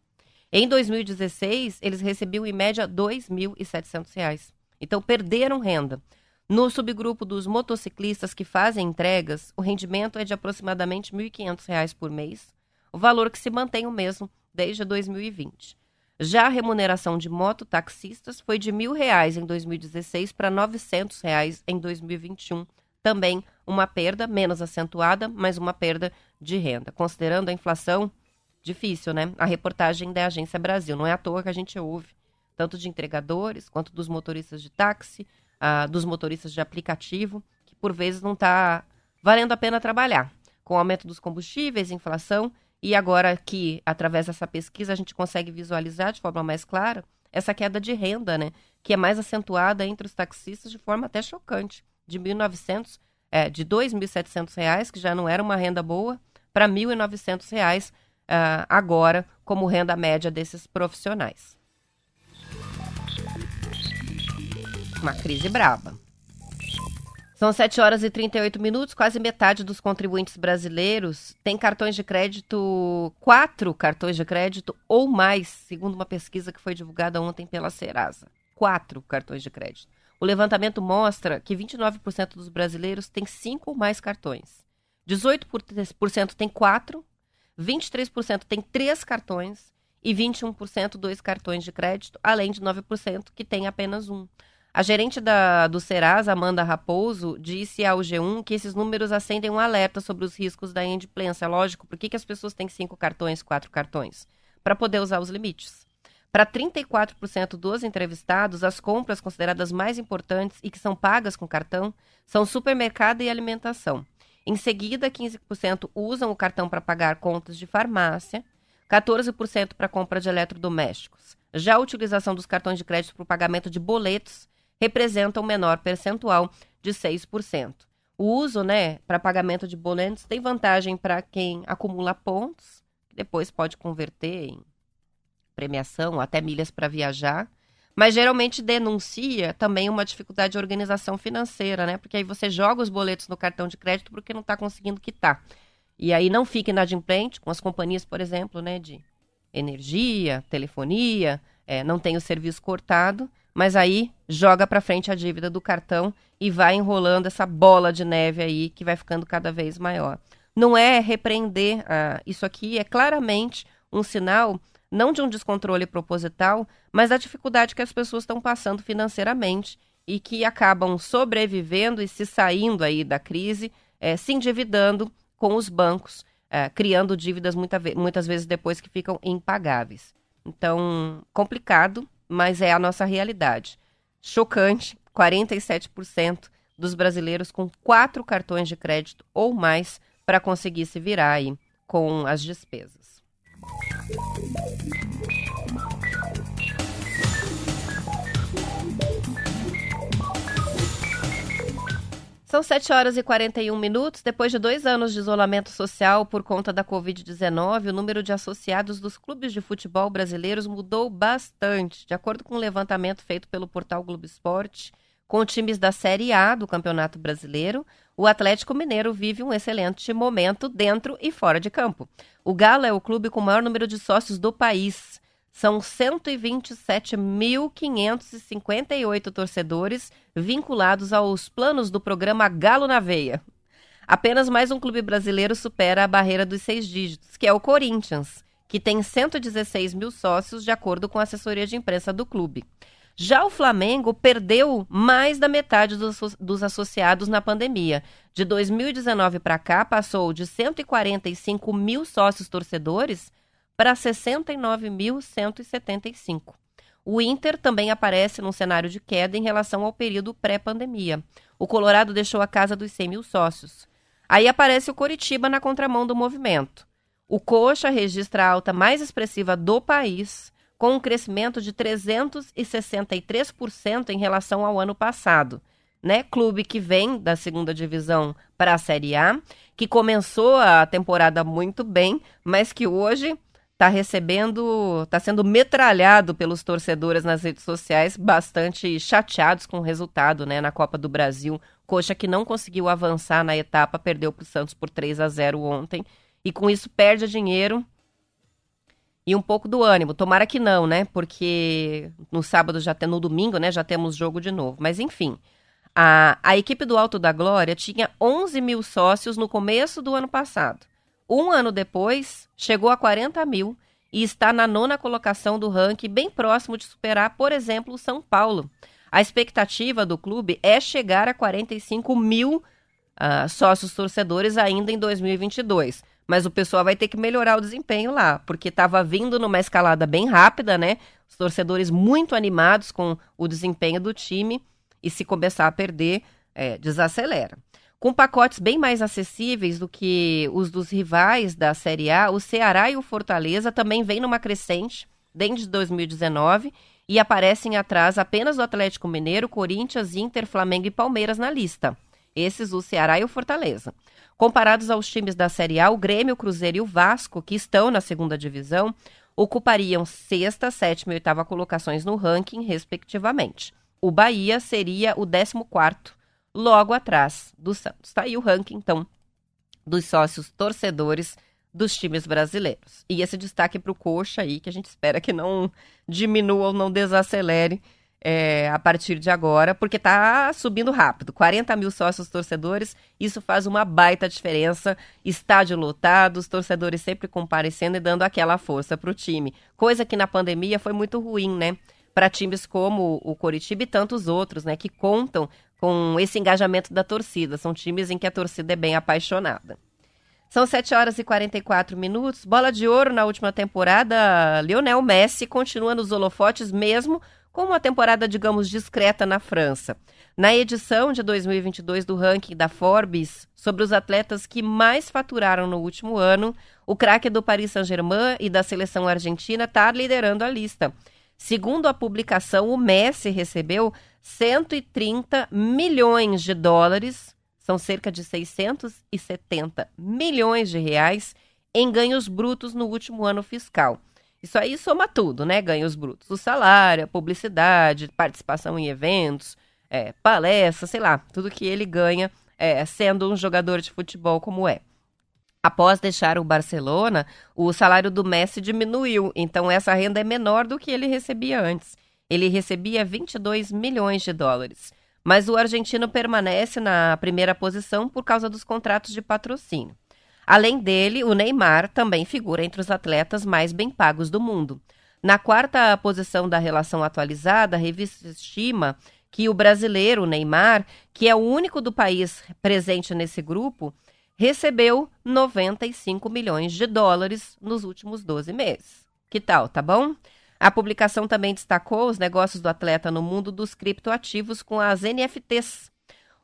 Em 2016, eles recebiam em média R$ 2.700. Então, perderam renda. No subgrupo dos motociclistas que fazem entregas, o rendimento é de aproximadamente R$ 1.500 por mês, o valor que se mantém o mesmo desde 2020. Já a remuneração de mototaxistas foi de R$ 1.000 em 2016 para 900 reais em 2021. Também uma perda menos acentuada, mas uma perda de renda. Considerando a inflação, difícil, né? A reportagem da Agência Brasil. Não é à toa que a gente ouve tanto de entregadores quanto dos motoristas de táxi, uh, dos motoristas de aplicativo, que por vezes não está valendo a pena trabalhar. Com o aumento dos combustíveis, inflação, e agora que, através dessa pesquisa, a gente consegue visualizar de forma mais clara essa queda de renda, né? Que é mais acentuada entre os taxistas de forma até chocante. De 1.900, é, de R$ 2.700, que já não era uma renda boa, para R$ 1.900 uh, agora, como renda média desses profissionais. Uma crise braba. São 7 horas e 38 minutos, quase metade dos contribuintes brasileiros tem cartões de crédito, quatro cartões de crédito ou mais, segundo uma pesquisa que foi divulgada ontem pela Serasa. Quatro cartões de crédito. O levantamento mostra que 29% dos brasileiros têm cinco ou mais cartões. 18% tem quatro, 23% tem três cartões e 21% dois cartões de crédito, além de 9% que tem apenas um. A gerente da, do Serasa, Amanda Raposo, disse ao G1 que esses números acendem um alerta sobre os riscos da inadimplência. Lógico, por que, que as pessoas têm cinco cartões, quatro cartões? Para poder usar os limites. Para 34% dos entrevistados, as compras consideradas mais importantes e que são pagas com cartão são supermercado e alimentação. Em seguida, 15% usam o cartão para pagar contas de farmácia, 14% para compra de eletrodomésticos. Já a utilização dos cartões de crédito para o pagamento de boletos representa um menor percentual de 6%. O uso, né, para pagamento de boletos tem vantagem para quem acumula pontos, que depois pode converter em premiação, até milhas para viajar, mas geralmente denuncia também uma dificuldade de organização financeira, né? Porque aí você joga os boletos no cartão de crédito porque não está conseguindo quitar. E aí não fica inadimplente com as companhias, por exemplo, né, de energia, telefonia, é, não tem o serviço cortado, mas aí joga para frente a dívida do cartão e vai enrolando essa bola de neve aí que vai ficando cada vez maior. Não é repreender ah, isso aqui, é claramente um sinal não de um descontrole proposital, mas da dificuldade que as pessoas estão passando financeiramente e que acabam sobrevivendo e se saindo aí da crise, é, se endividando com os bancos, é, criando dívidas muita muitas vezes depois que ficam impagáveis. Então, complicado, mas é a nossa realidade. Chocante: 47% dos brasileiros com quatro cartões de crédito ou mais para conseguir se virar aí com as despesas. São 7 horas e 41 minutos. Depois de dois anos de isolamento social por conta da Covid-19, o número de associados dos clubes de futebol brasileiros mudou bastante. De acordo com um levantamento feito pelo portal Globo Esporte, Com times da Série A do Campeonato Brasileiro, o Atlético Mineiro vive um excelente momento dentro e fora de campo. O Galo é o clube com o maior número de sócios do país. São 127.558 torcedores vinculados aos planos do programa Galo na Veia. Apenas mais um clube brasileiro supera a barreira dos seis dígitos, que é o Corinthians, que tem 116 mil sócios, de acordo com a assessoria de imprensa do clube. Já o Flamengo perdeu mais da metade dos, dos associados na pandemia. De 2019 para cá, passou de 145 mil sócios torcedores para 69.175. O Inter também aparece num cenário de queda em relação ao período pré-pandemia. O Colorado deixou a casa dos 100 mil sócios. Aí aparece o Coritiba na contramão do movimento. O Coxa registra a alta mais expressiva do país, com um crescimento de 363% em relação ao ano passado. Né? Clube que vem da segunda divisão para a Série A, que começou a temporada muito bem, mas que hoje está recebendo, está sendo metralhado pelos torcedores nas redes sociais, bastante chateados com o resultado, né, na Copa do Brasil. Coxa que não conseguiu avançar na etapa, perdeu para o Santos por 3 a 0 ontem e com isso perde dinheiro e um pouco do ânimo. Tomara que não, né? Porque no sábado já tem, no domingo, né? Já temos jogo de novo. Mas enfim, a, a equipe do Alto da Glória tinha 11 mil sócios no começo do ano passado. Um ano depois, chegou a 40 mil e está na nona colocação do ranking, bem próximo de superar, por exemplo, o São Paulo. A expectativa do clube é chegar a 45 mil uh, sócios torcedores ainda em 2022 mas o pessoal vai ter que melhorar o desempenho lá, porque estava vindo numa escalada bem rápida, né? Os torcedores muito animados com o desempenho do time e se começar a perder, é, desacelera. Com pacotes bem mais acessíveis do que os dos rivais da Série A, o Ceará e o Fortaleza também vêm numa crescente desde 2019 e aparecem atrás apenas do Atlético Mineiro, Corinthians, Inter, Flamengo e Palmeiras na lista. Esses o Ceará e o Fortaleza. Comparados aos times da Série A, o Grêmio, o Cruzeiro e o Vasco, que estão na segunda divisão, ocupariam sexta, sétima e oitava colocações no ranking, respectivamente. O Bahia seria o décimo quarto, logo atrás do Santos. Está aí o ranking, então, dos sócios torcedores dos times brasileiros. E esse destaque para o Coxa aí, que a gente espera que não diminua ou não desacelere é, a partir de agora, porque está subindo rápido. 40 mil sócios torcedores, isso faz uma baita diferença. Estádio lotado, os torcedores sempre comparecendo e dando aquela força para o time. Coisa que na pandemia foi muito ruim, né? Para times como o Coritiba e tantos outros, né? Que contam com esse engajamento da torcida. São times em que a torcida é bem apaixonada. São 7 horas e 44 minutos. Bola de ouro na última temporada. Lionel Messi continua nos holofotes mesmo com uma temporada, digamos, discreta na França. Na edição de 2022 do ranking da Forbes sobre os atletas que mais faturaram no último ano, o craque do Paris Saint-Germain e da seleção argentina está liderando a lista. Segundo a publicação, o Messi recebeu 130 milhões de dólares, são cerca de 670 milhões de reais, em ganhos brutos no último ano fiscal. Isso aí soma tudo, né? Ganhos brutos. O salário, a publicidade, participação em eventos, é, sei lá, tudo que ele ganha é, sendo um jogador de futebol como é. Após deixar o Barcelona, o salário do Messi diminuiu, então essa renda é menor do que ele recebia antes. Ele recebia 22 milhões de dólares. Mas o argentino permanece na primeira posição por causa dos contratos de patrocínio. Além dele, o Neymar também figura entre os atletas mais bem pagos do mundo. Na quarta posição da relação atualizada, a revista estima que o brasileiro Neymar, que é o único do país presente nesse grupo, recebeu 95 milhões de dólares nos últimos 12 meses. Que tal, tá bom? A publicação também destacou os negócios do atleta no mundo dos criptoativos com as NFTs,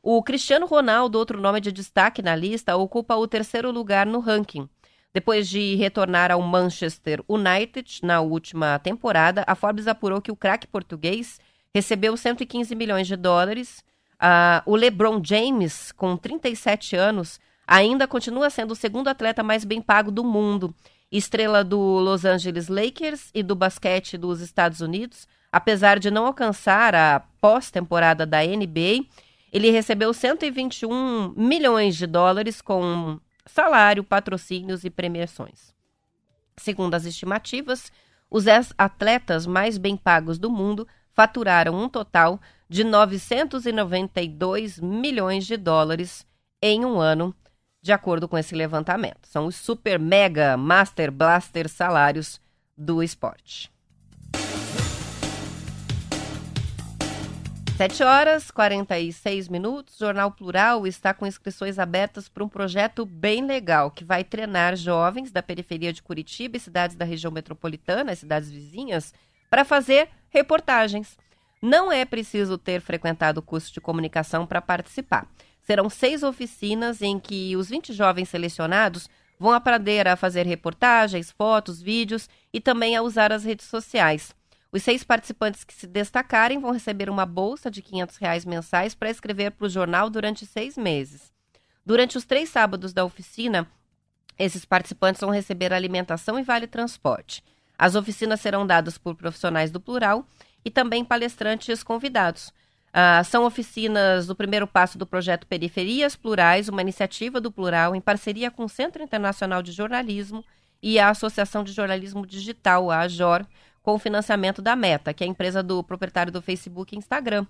o Cristiano Ronaldo, outro nome de destaque na lista, ocupa o terceiro lugar no ranking. Depois de retornar ao Manchester United na última temporada, a Forbes apurou que o craque português recebeu 115 milhões de dólares. Uh, o LeBron James, com 37 anos, ainda continua sendo o segundo atleta mais bem pago do mundo. Estrela do Los Angeles Lakers e do basquete dos Estados Unidos, Apesar de não alcançar a pós-temporada da NBA, ele recebeu 121 milhões de dólares com salário, patrocínios e premiações. Segundo as estimativas, os atletas mais bem pagos do mundo faturaram um total de 992 milhões de dólares em um ano, de acordo com esse levantamento. São os super mega master blaster salários do esporte. 7 horas 46 minutos. Jornal Plural está com inscrições abertas para um projeto bem legal que vai treinar jovens da periferia de Curitiba e cidades da região metropolitana, cidades vizinhas, para fazer reportagens. Não é preciso ter frequentado o curso de comunicação para participar. Serão seis oficinas em que os 20 jovens selecionados vão aprender a fazer reportagens, fotos, vídeos e também a usar as redes sociais. Os seis participantes que se destacarem vão receber uma bolsa de 500 reais mensais para escrever para o jornal durante seis meses. Durante os três sábados da oficina, esses participantes vão receber alimentação e vale transporte. As oficinas serão dadas por profissionais do plural e também palestrantes convidados. Ah, são oficinas do primeiro passo do projeto Periferias Plurais, uma iniciativa do Plural em parceria com o Centro Internacional de Jornalismo e a Associação de Jornalismo Digital, a AJOR, com o financiamento da Meta, que é a empresa do proprietário do Facebook e Instagram.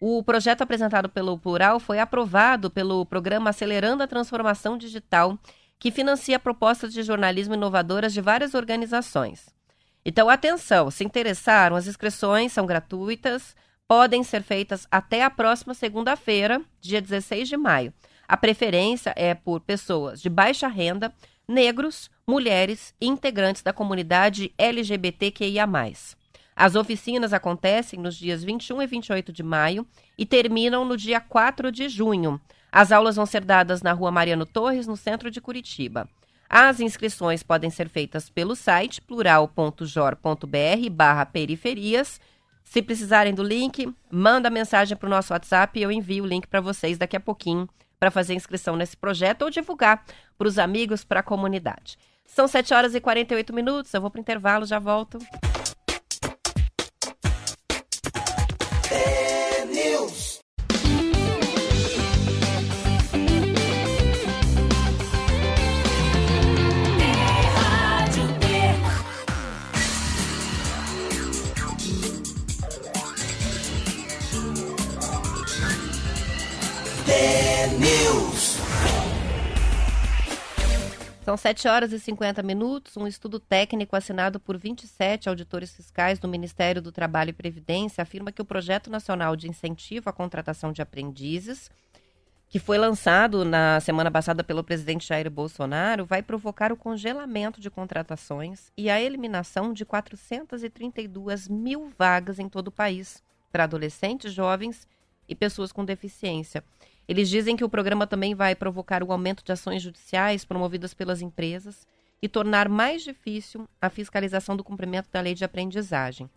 O projeto apresentado pelo Plural foi aprovado pelo programa Acelerando a Transformação Digital, que financia propostas de jornalismo inovadoras de várias organizações. Então, atenção, se interessaram, as inscrições são gratuitas, podem ser feitas até a próxima segunda-feira, dia 16 de maio. A preferência é por pessoas de baixa renda, negros, mulheres e integrantes da comunidade LGBTQIA. As oficinas acontecem nos dias 21 e 28 de maio e terminam no dia 4 de junho. As aulas vão ser dadas na rua Mariano Torres, no centro de Curitiba. As inscrições podem ser feitas pelo site plural.jor.br barra periferias. Se precisarem do link, manda mensagem para o nosso WhatsApp e eu envio o link para vocês daqui a pouquinho para fazer inscrição nesse projeto ou divulgar para os amigos, para a comunidade. São 7 horas e 48 minutos, eu vou para o intervalo, já volto. São 7 horas e 50 minutos. Um estudo técnico assinado por 27 auditores fiscais do Ministério do Trabalho e Previdência afirma que o Projeto Nacional de Incentivo à Contratação de Aprendizes, que foi lançado na semana passada pelo presidente Jair Bolsonaro, vai provocar o congelamento de contratações e a eliminação de 432 mil vagas em todo o país para adolescentes, jovens e pessoas com deficiência. Eles dizem que o programa também vai provocar o aumento de ações judiciais promovidas pelas empresas e tornar mais difícil a fiscalização do cumprimento da lei de aprendizagem.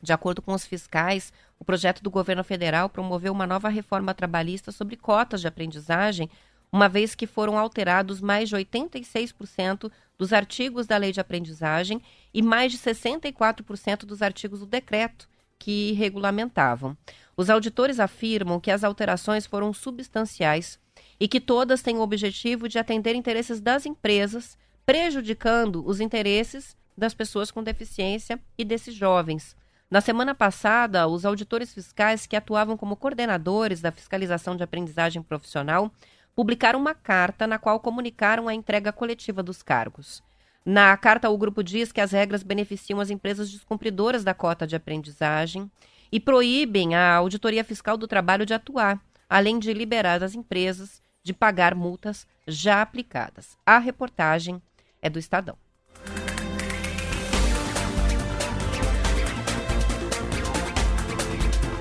De acordo com os fiscais, o projeto do governo federal promoveu uma nova reforma trabalhista sobre cotas de aprendizagem, uma vez que foram alterados mais de 86% dos artigos da lei de aprendizagem e mais de 64% dos artigos do decreto que regulamentavam. Os auditores afirmam que as alterações foram substanciais e que todas têm o objetivo de atender interesses das empresas, prejudicando os interesses das pessoas com deficiência e desses jovens. Na semana passada, os auditores fiscais que atuavam como coordenadores da fiscalização de aprendizagem profissional publicaram uma carta na qual comunicaram a entrega coletiva dos cargos. Na carta, o grupo diz que as regras beneficiam as empresas descumpridoras da cota de aprendizagem e proíbem a Auditoria Fiscal do Trabalho de atuar, além de liberar as empresas de pagar multas já aplicadas. A reportagem é do Estadão.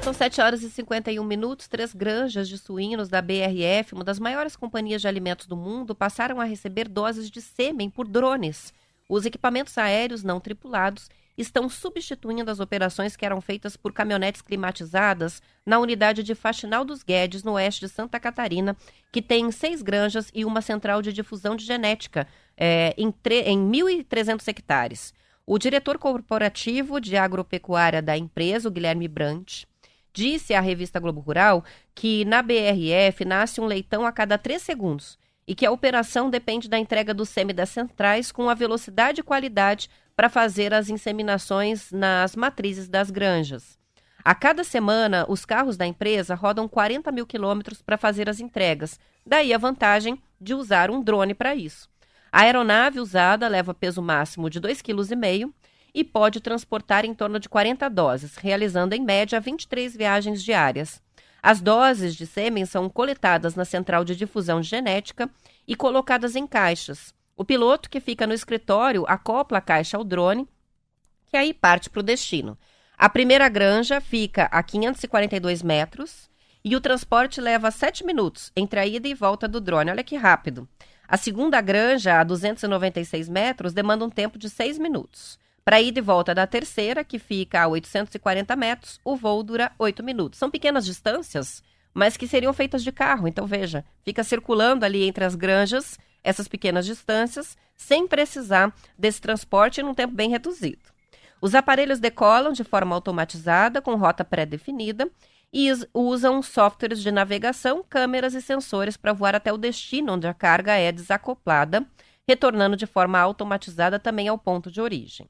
São 7 horas e 51 minutos. Três granjas de suínos da BRF, uma das maiores companhias de alimentos do mundo, passaram a receber doses de sêmen por drones. Os equipamentos aéreos não tripulados estão substituindo as operações que eram feitas por caminhonetes climatizadas na unidade de Faxinal dos Guedes, no oeste de Santa Catarina, que tem seis granjas e uma central de difusão de genética é, em, em 1.300 hectares. O diretor corporativo de agropecuária da empresa, o Guilherme Brandt, disse à revista Globo Rural que na BRF nasce um leitão a cada três segundos e que a operação depende da entrega do sêmen das centrais com a velocidade e qualidade para fazer as inseminações nas matrizes das granjas. A cada semana, os carros da empresa rodam 40 mil quilômetros para fazer as entregas, daí a vantagem de usar um drone para isso. A aeronave usada leva peso máximo de 2,5 kg e pode transportar em torno de 40 doses, realizando em média 23 viagens diárias. As doses de sêmen são coletadas na central de difusão genética e colocadas em caixas. O piloto que fica no escritório acopla a caixa ao drone, que aí parte para o destino. A primeira granja fica a 542 metros e o transporte leva 7 minutos entre a ida e volta do drone. Olha que rápido. A segunda granja, a 296 metros, demanda um tempo de 6 minutos. Para ida e volta da terceira, que fica a 840 metros, o voo dura 8 minutos. São pequenas distâncias, mas que seriam feitas de carro. Então, veja, fica circulando ali entre as granjas essas pequenas distâncias, sem precisar desse transporte num tempo bem reduzido. Os aparelhos decolam de forma automatizada, com rota pré-definida, e usam softwares de navegação, câmeras e sensores para voar até o destino onde a carga é desacoplada, retornando de forma automatizada também ao ponto de origem.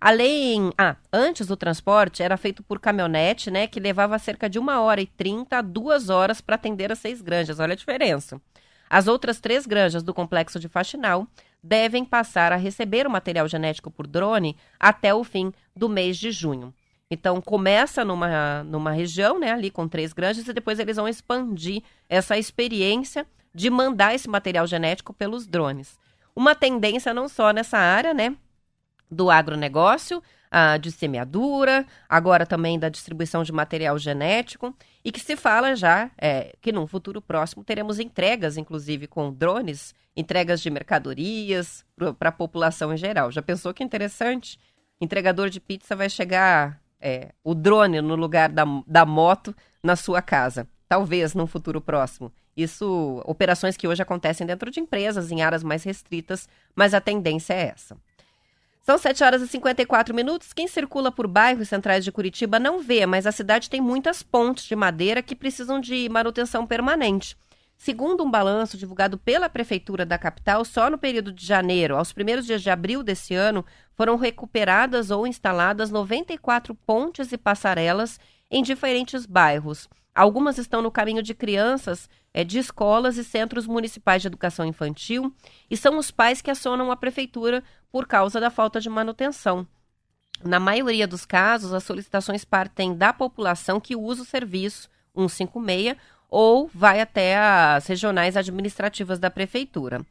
Além. Ah, antes o transporte era feito por caminhonete, né? Que levava cerca de uma hora e trinta a duas horas para atender as seis granjas. Olha a diferença. As outras três granjas do complexo de Faxinal devem passar a receber o material genético por drone até o fim do mês de junho. Então, começa numa, numa região, né, ali com três granjas, e depois eles vão expandir essa experiência de mandar esse material genético pelos drones. Uma tendência não só nessa área, né, do agronegócio, a de semeadura, agora também da distribuição de material genético, e que se fala já é, que num futuro próximo teremos entregas, inclusive com drones, entregas de mercadorias para a população em geral. Já pensou que interessante? Entregador de pizza vai chegar é, o drone no lugar da, da moto na sua casa. Talvez num futuro próximo. Isso, operações que hoje acontecem dentro de empresas, em áreas mais restritas, mas a tendência é essa. São 7 horas e 54 minutos. Quem circula por bairros centrais de Curitiba não vê, mas a cidade tem muitas pontes de madeira que precisam de manutenção permanente. Segundo um balanço divulgado pela Prefeitura da capital, só no período de janeiro aos primeiros dias de abril desse ano foram recuperadas ou instaladas 94 pontes e passarelas em diferentes bairros. Algumas estão no caminho de crianças é, de escolas e centros municipais de educação infantil e são os pais que acionam a prefeitura por causa da falta de manutenção. Na maioria dos casos, as solicitações partem da população que usa o serviço 156 ou vai até as regionais administrativas da prefeitura.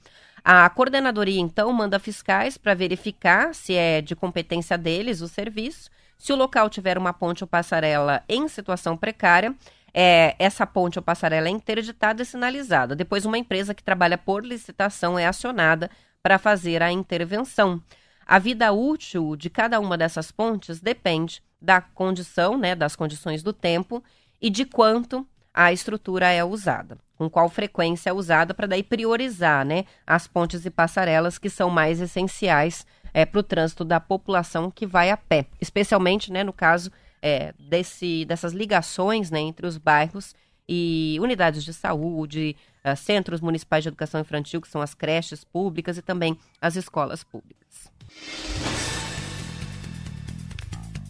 A coordenadoria, então, manda fiscais para verificar se é de competência deles o serviço. Se o local tiver uma ponte ou passarela em situação precária, é, essa ponte ou passarela é interditada e sinalizada. Depois, uma empresa que trabalha por licitação é acionada para fazer a intervenção. A vida útil de cada uma dessas pontes depende da condição, né, das condições do tempo e de quanto a estrutura é usada, com qual frequência é usada para daí priorizar, né, as pontes e passarelas que são mais essenciais é, para o trânsito da população que vai a pé, especialmente, né, no caso é, desse, dessas ligações né, entre os bairros e unidades de saúde, uh, centros municipais de educação infantil, que são as creches públicas e também as escolas públicas.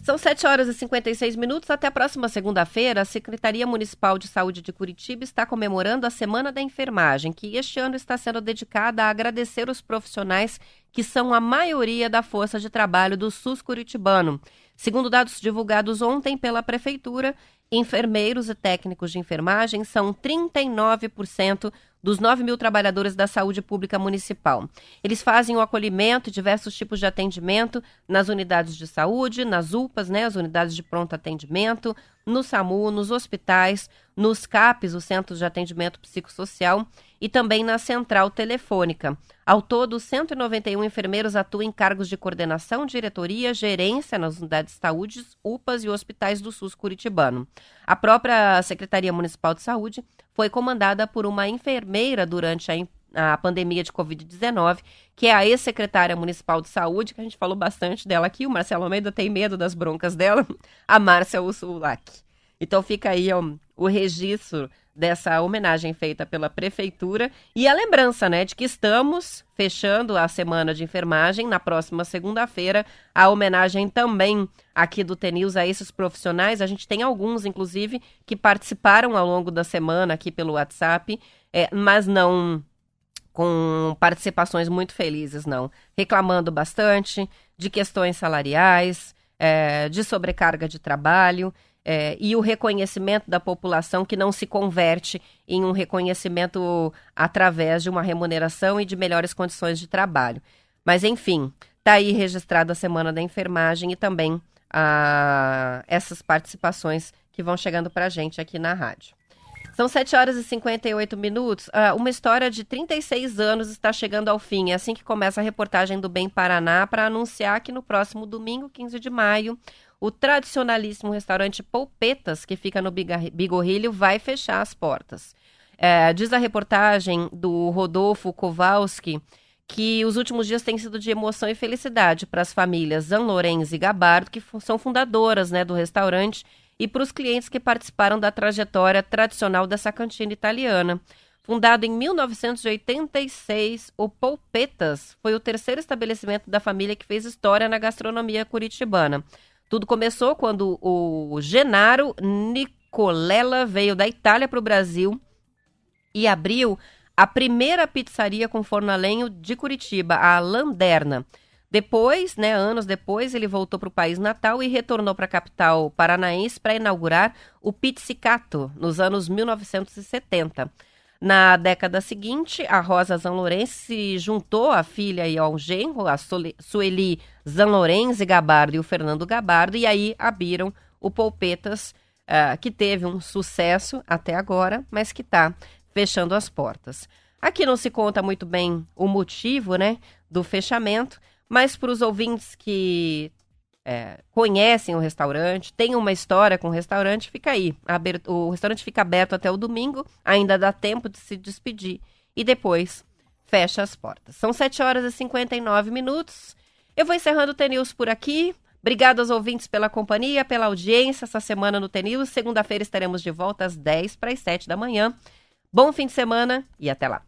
São 7 horas e 56 minutos. Até a próxima segunda-feira, a Secretaria Municipal de Saúde de Curitiba está comemorando a Semana da Enfermagem, que este ano está sendo dedicada a agradecer os profissionais que são a maioria da força de trabalho do SUS curitibano. Segundo dados divulgados ontem pela Prefeitura, enfermeiros e técnicos de enfermagem são 39% dos 9 mil trabalhadores da saúde pública municipal. Eles fazem o acolhimento e diversos tipos de atendimento nas unidades de saúde, nas UPAs, né, as unidades de pronto atendimento, no SAMU, nos hospitais, nos CAPs, os Centros de Atendimento Psicossocial, e também na central telefônica. Ao todo, 191 enfermeiros atuam em cargos de coordenação, diretoria, gerência nas unidades de saúde, UPAs e hospitais do SUS curitibano. A própria Secretaria Municipal de Saúde foi comandada por uma enfermeira durante a à pandemia de Covid-19, que é a ex-secretária municipal de saúde, que a gente falou bastante dela aqui, o Marcelo Almeida tem medo das broncas dela, a Márcia Ursulac. Então fica aí ó, o registro dessa homenagem feita pela prefeitura e a lembrança, né, de que estamos fechando a semana de enfermagem na próxima segunda-feira. A homenagem também aqui do TNews a esses profissionais. A gente tem alguns, inclusive, que participaram ao longo da semana aqui pelo WhatsApp, é, mas não com participações muito felizes, não. Reclamando bastante de questões salariais, é, de sobrecarga de trabalho é, e o reconhecimento da população que não se converte em um reconhecimento através de uma remuneração e de melhores condições de trabalho. Mas, enfim, está aí registrada a Semana da Enfermagem e também a, essas participações que vão chegando para a gente aqui na rádio. São 7 horas e 58 minutos. Uh, uma história de 36 anos está chegando ao fim. É assim que começa a reportagem do Bem Paraná para anunciar que no próximo domingo, 15 de maio, o tradicionalíssimo restaurante Polpetas, que fica no Bigorrilho, vai fechar as portas. É, diz a reportagem do Rodolfo Kowalski que os últimos dias têm sido de emoção e felicidade para as famílias Zan Lorenz e Gabardo, que são fundadoras né, do restaurante, e para os clientes que participaram da trajetória tradicional dessa cantina italiana. Fundado em 1986, o Polpetas foi o terceiro estabelecimento da família que fez história na gastronomia curitibana. Tudo começou quando o Genaro Nicolella veio da Itália para o Brasil e abriu a primeira pizzaria com forno a lenho de Curitiba, a Landerna. Depois, né, anos depois, ele voltou para o país natal e retornou para a capital paranaense para inaugurar o Pizzicato nos anos 1970. Na década seguinte, a Rosa Zanlorense se juntou à filha e ao genro, a Sueli Zanlorense Gabardo e o Fernando Gabardo, e aí abriram o Polpetas, uh, que teve um sucesso até agora, mas que está fechando as portas. Aqui não se conta muito bem o motivo né, do fechamento, mas para os ouvintes que é, conhecem o restaurante, têm uma história com o restaurante, fica aí. O restaurante fica aberto até o domingo, ainda dá tempo de se despedir e depois fecha as portas. São 7 horas e 59 minutos. Eu vou encerrando o TNews por aqui. Obrigado aos ouvintes pela companhia, pela audiência essa semana no TNews. Segunda-feira estaremos de volta às 10 para as 7 da manhã. Bom fim de semana e até lá.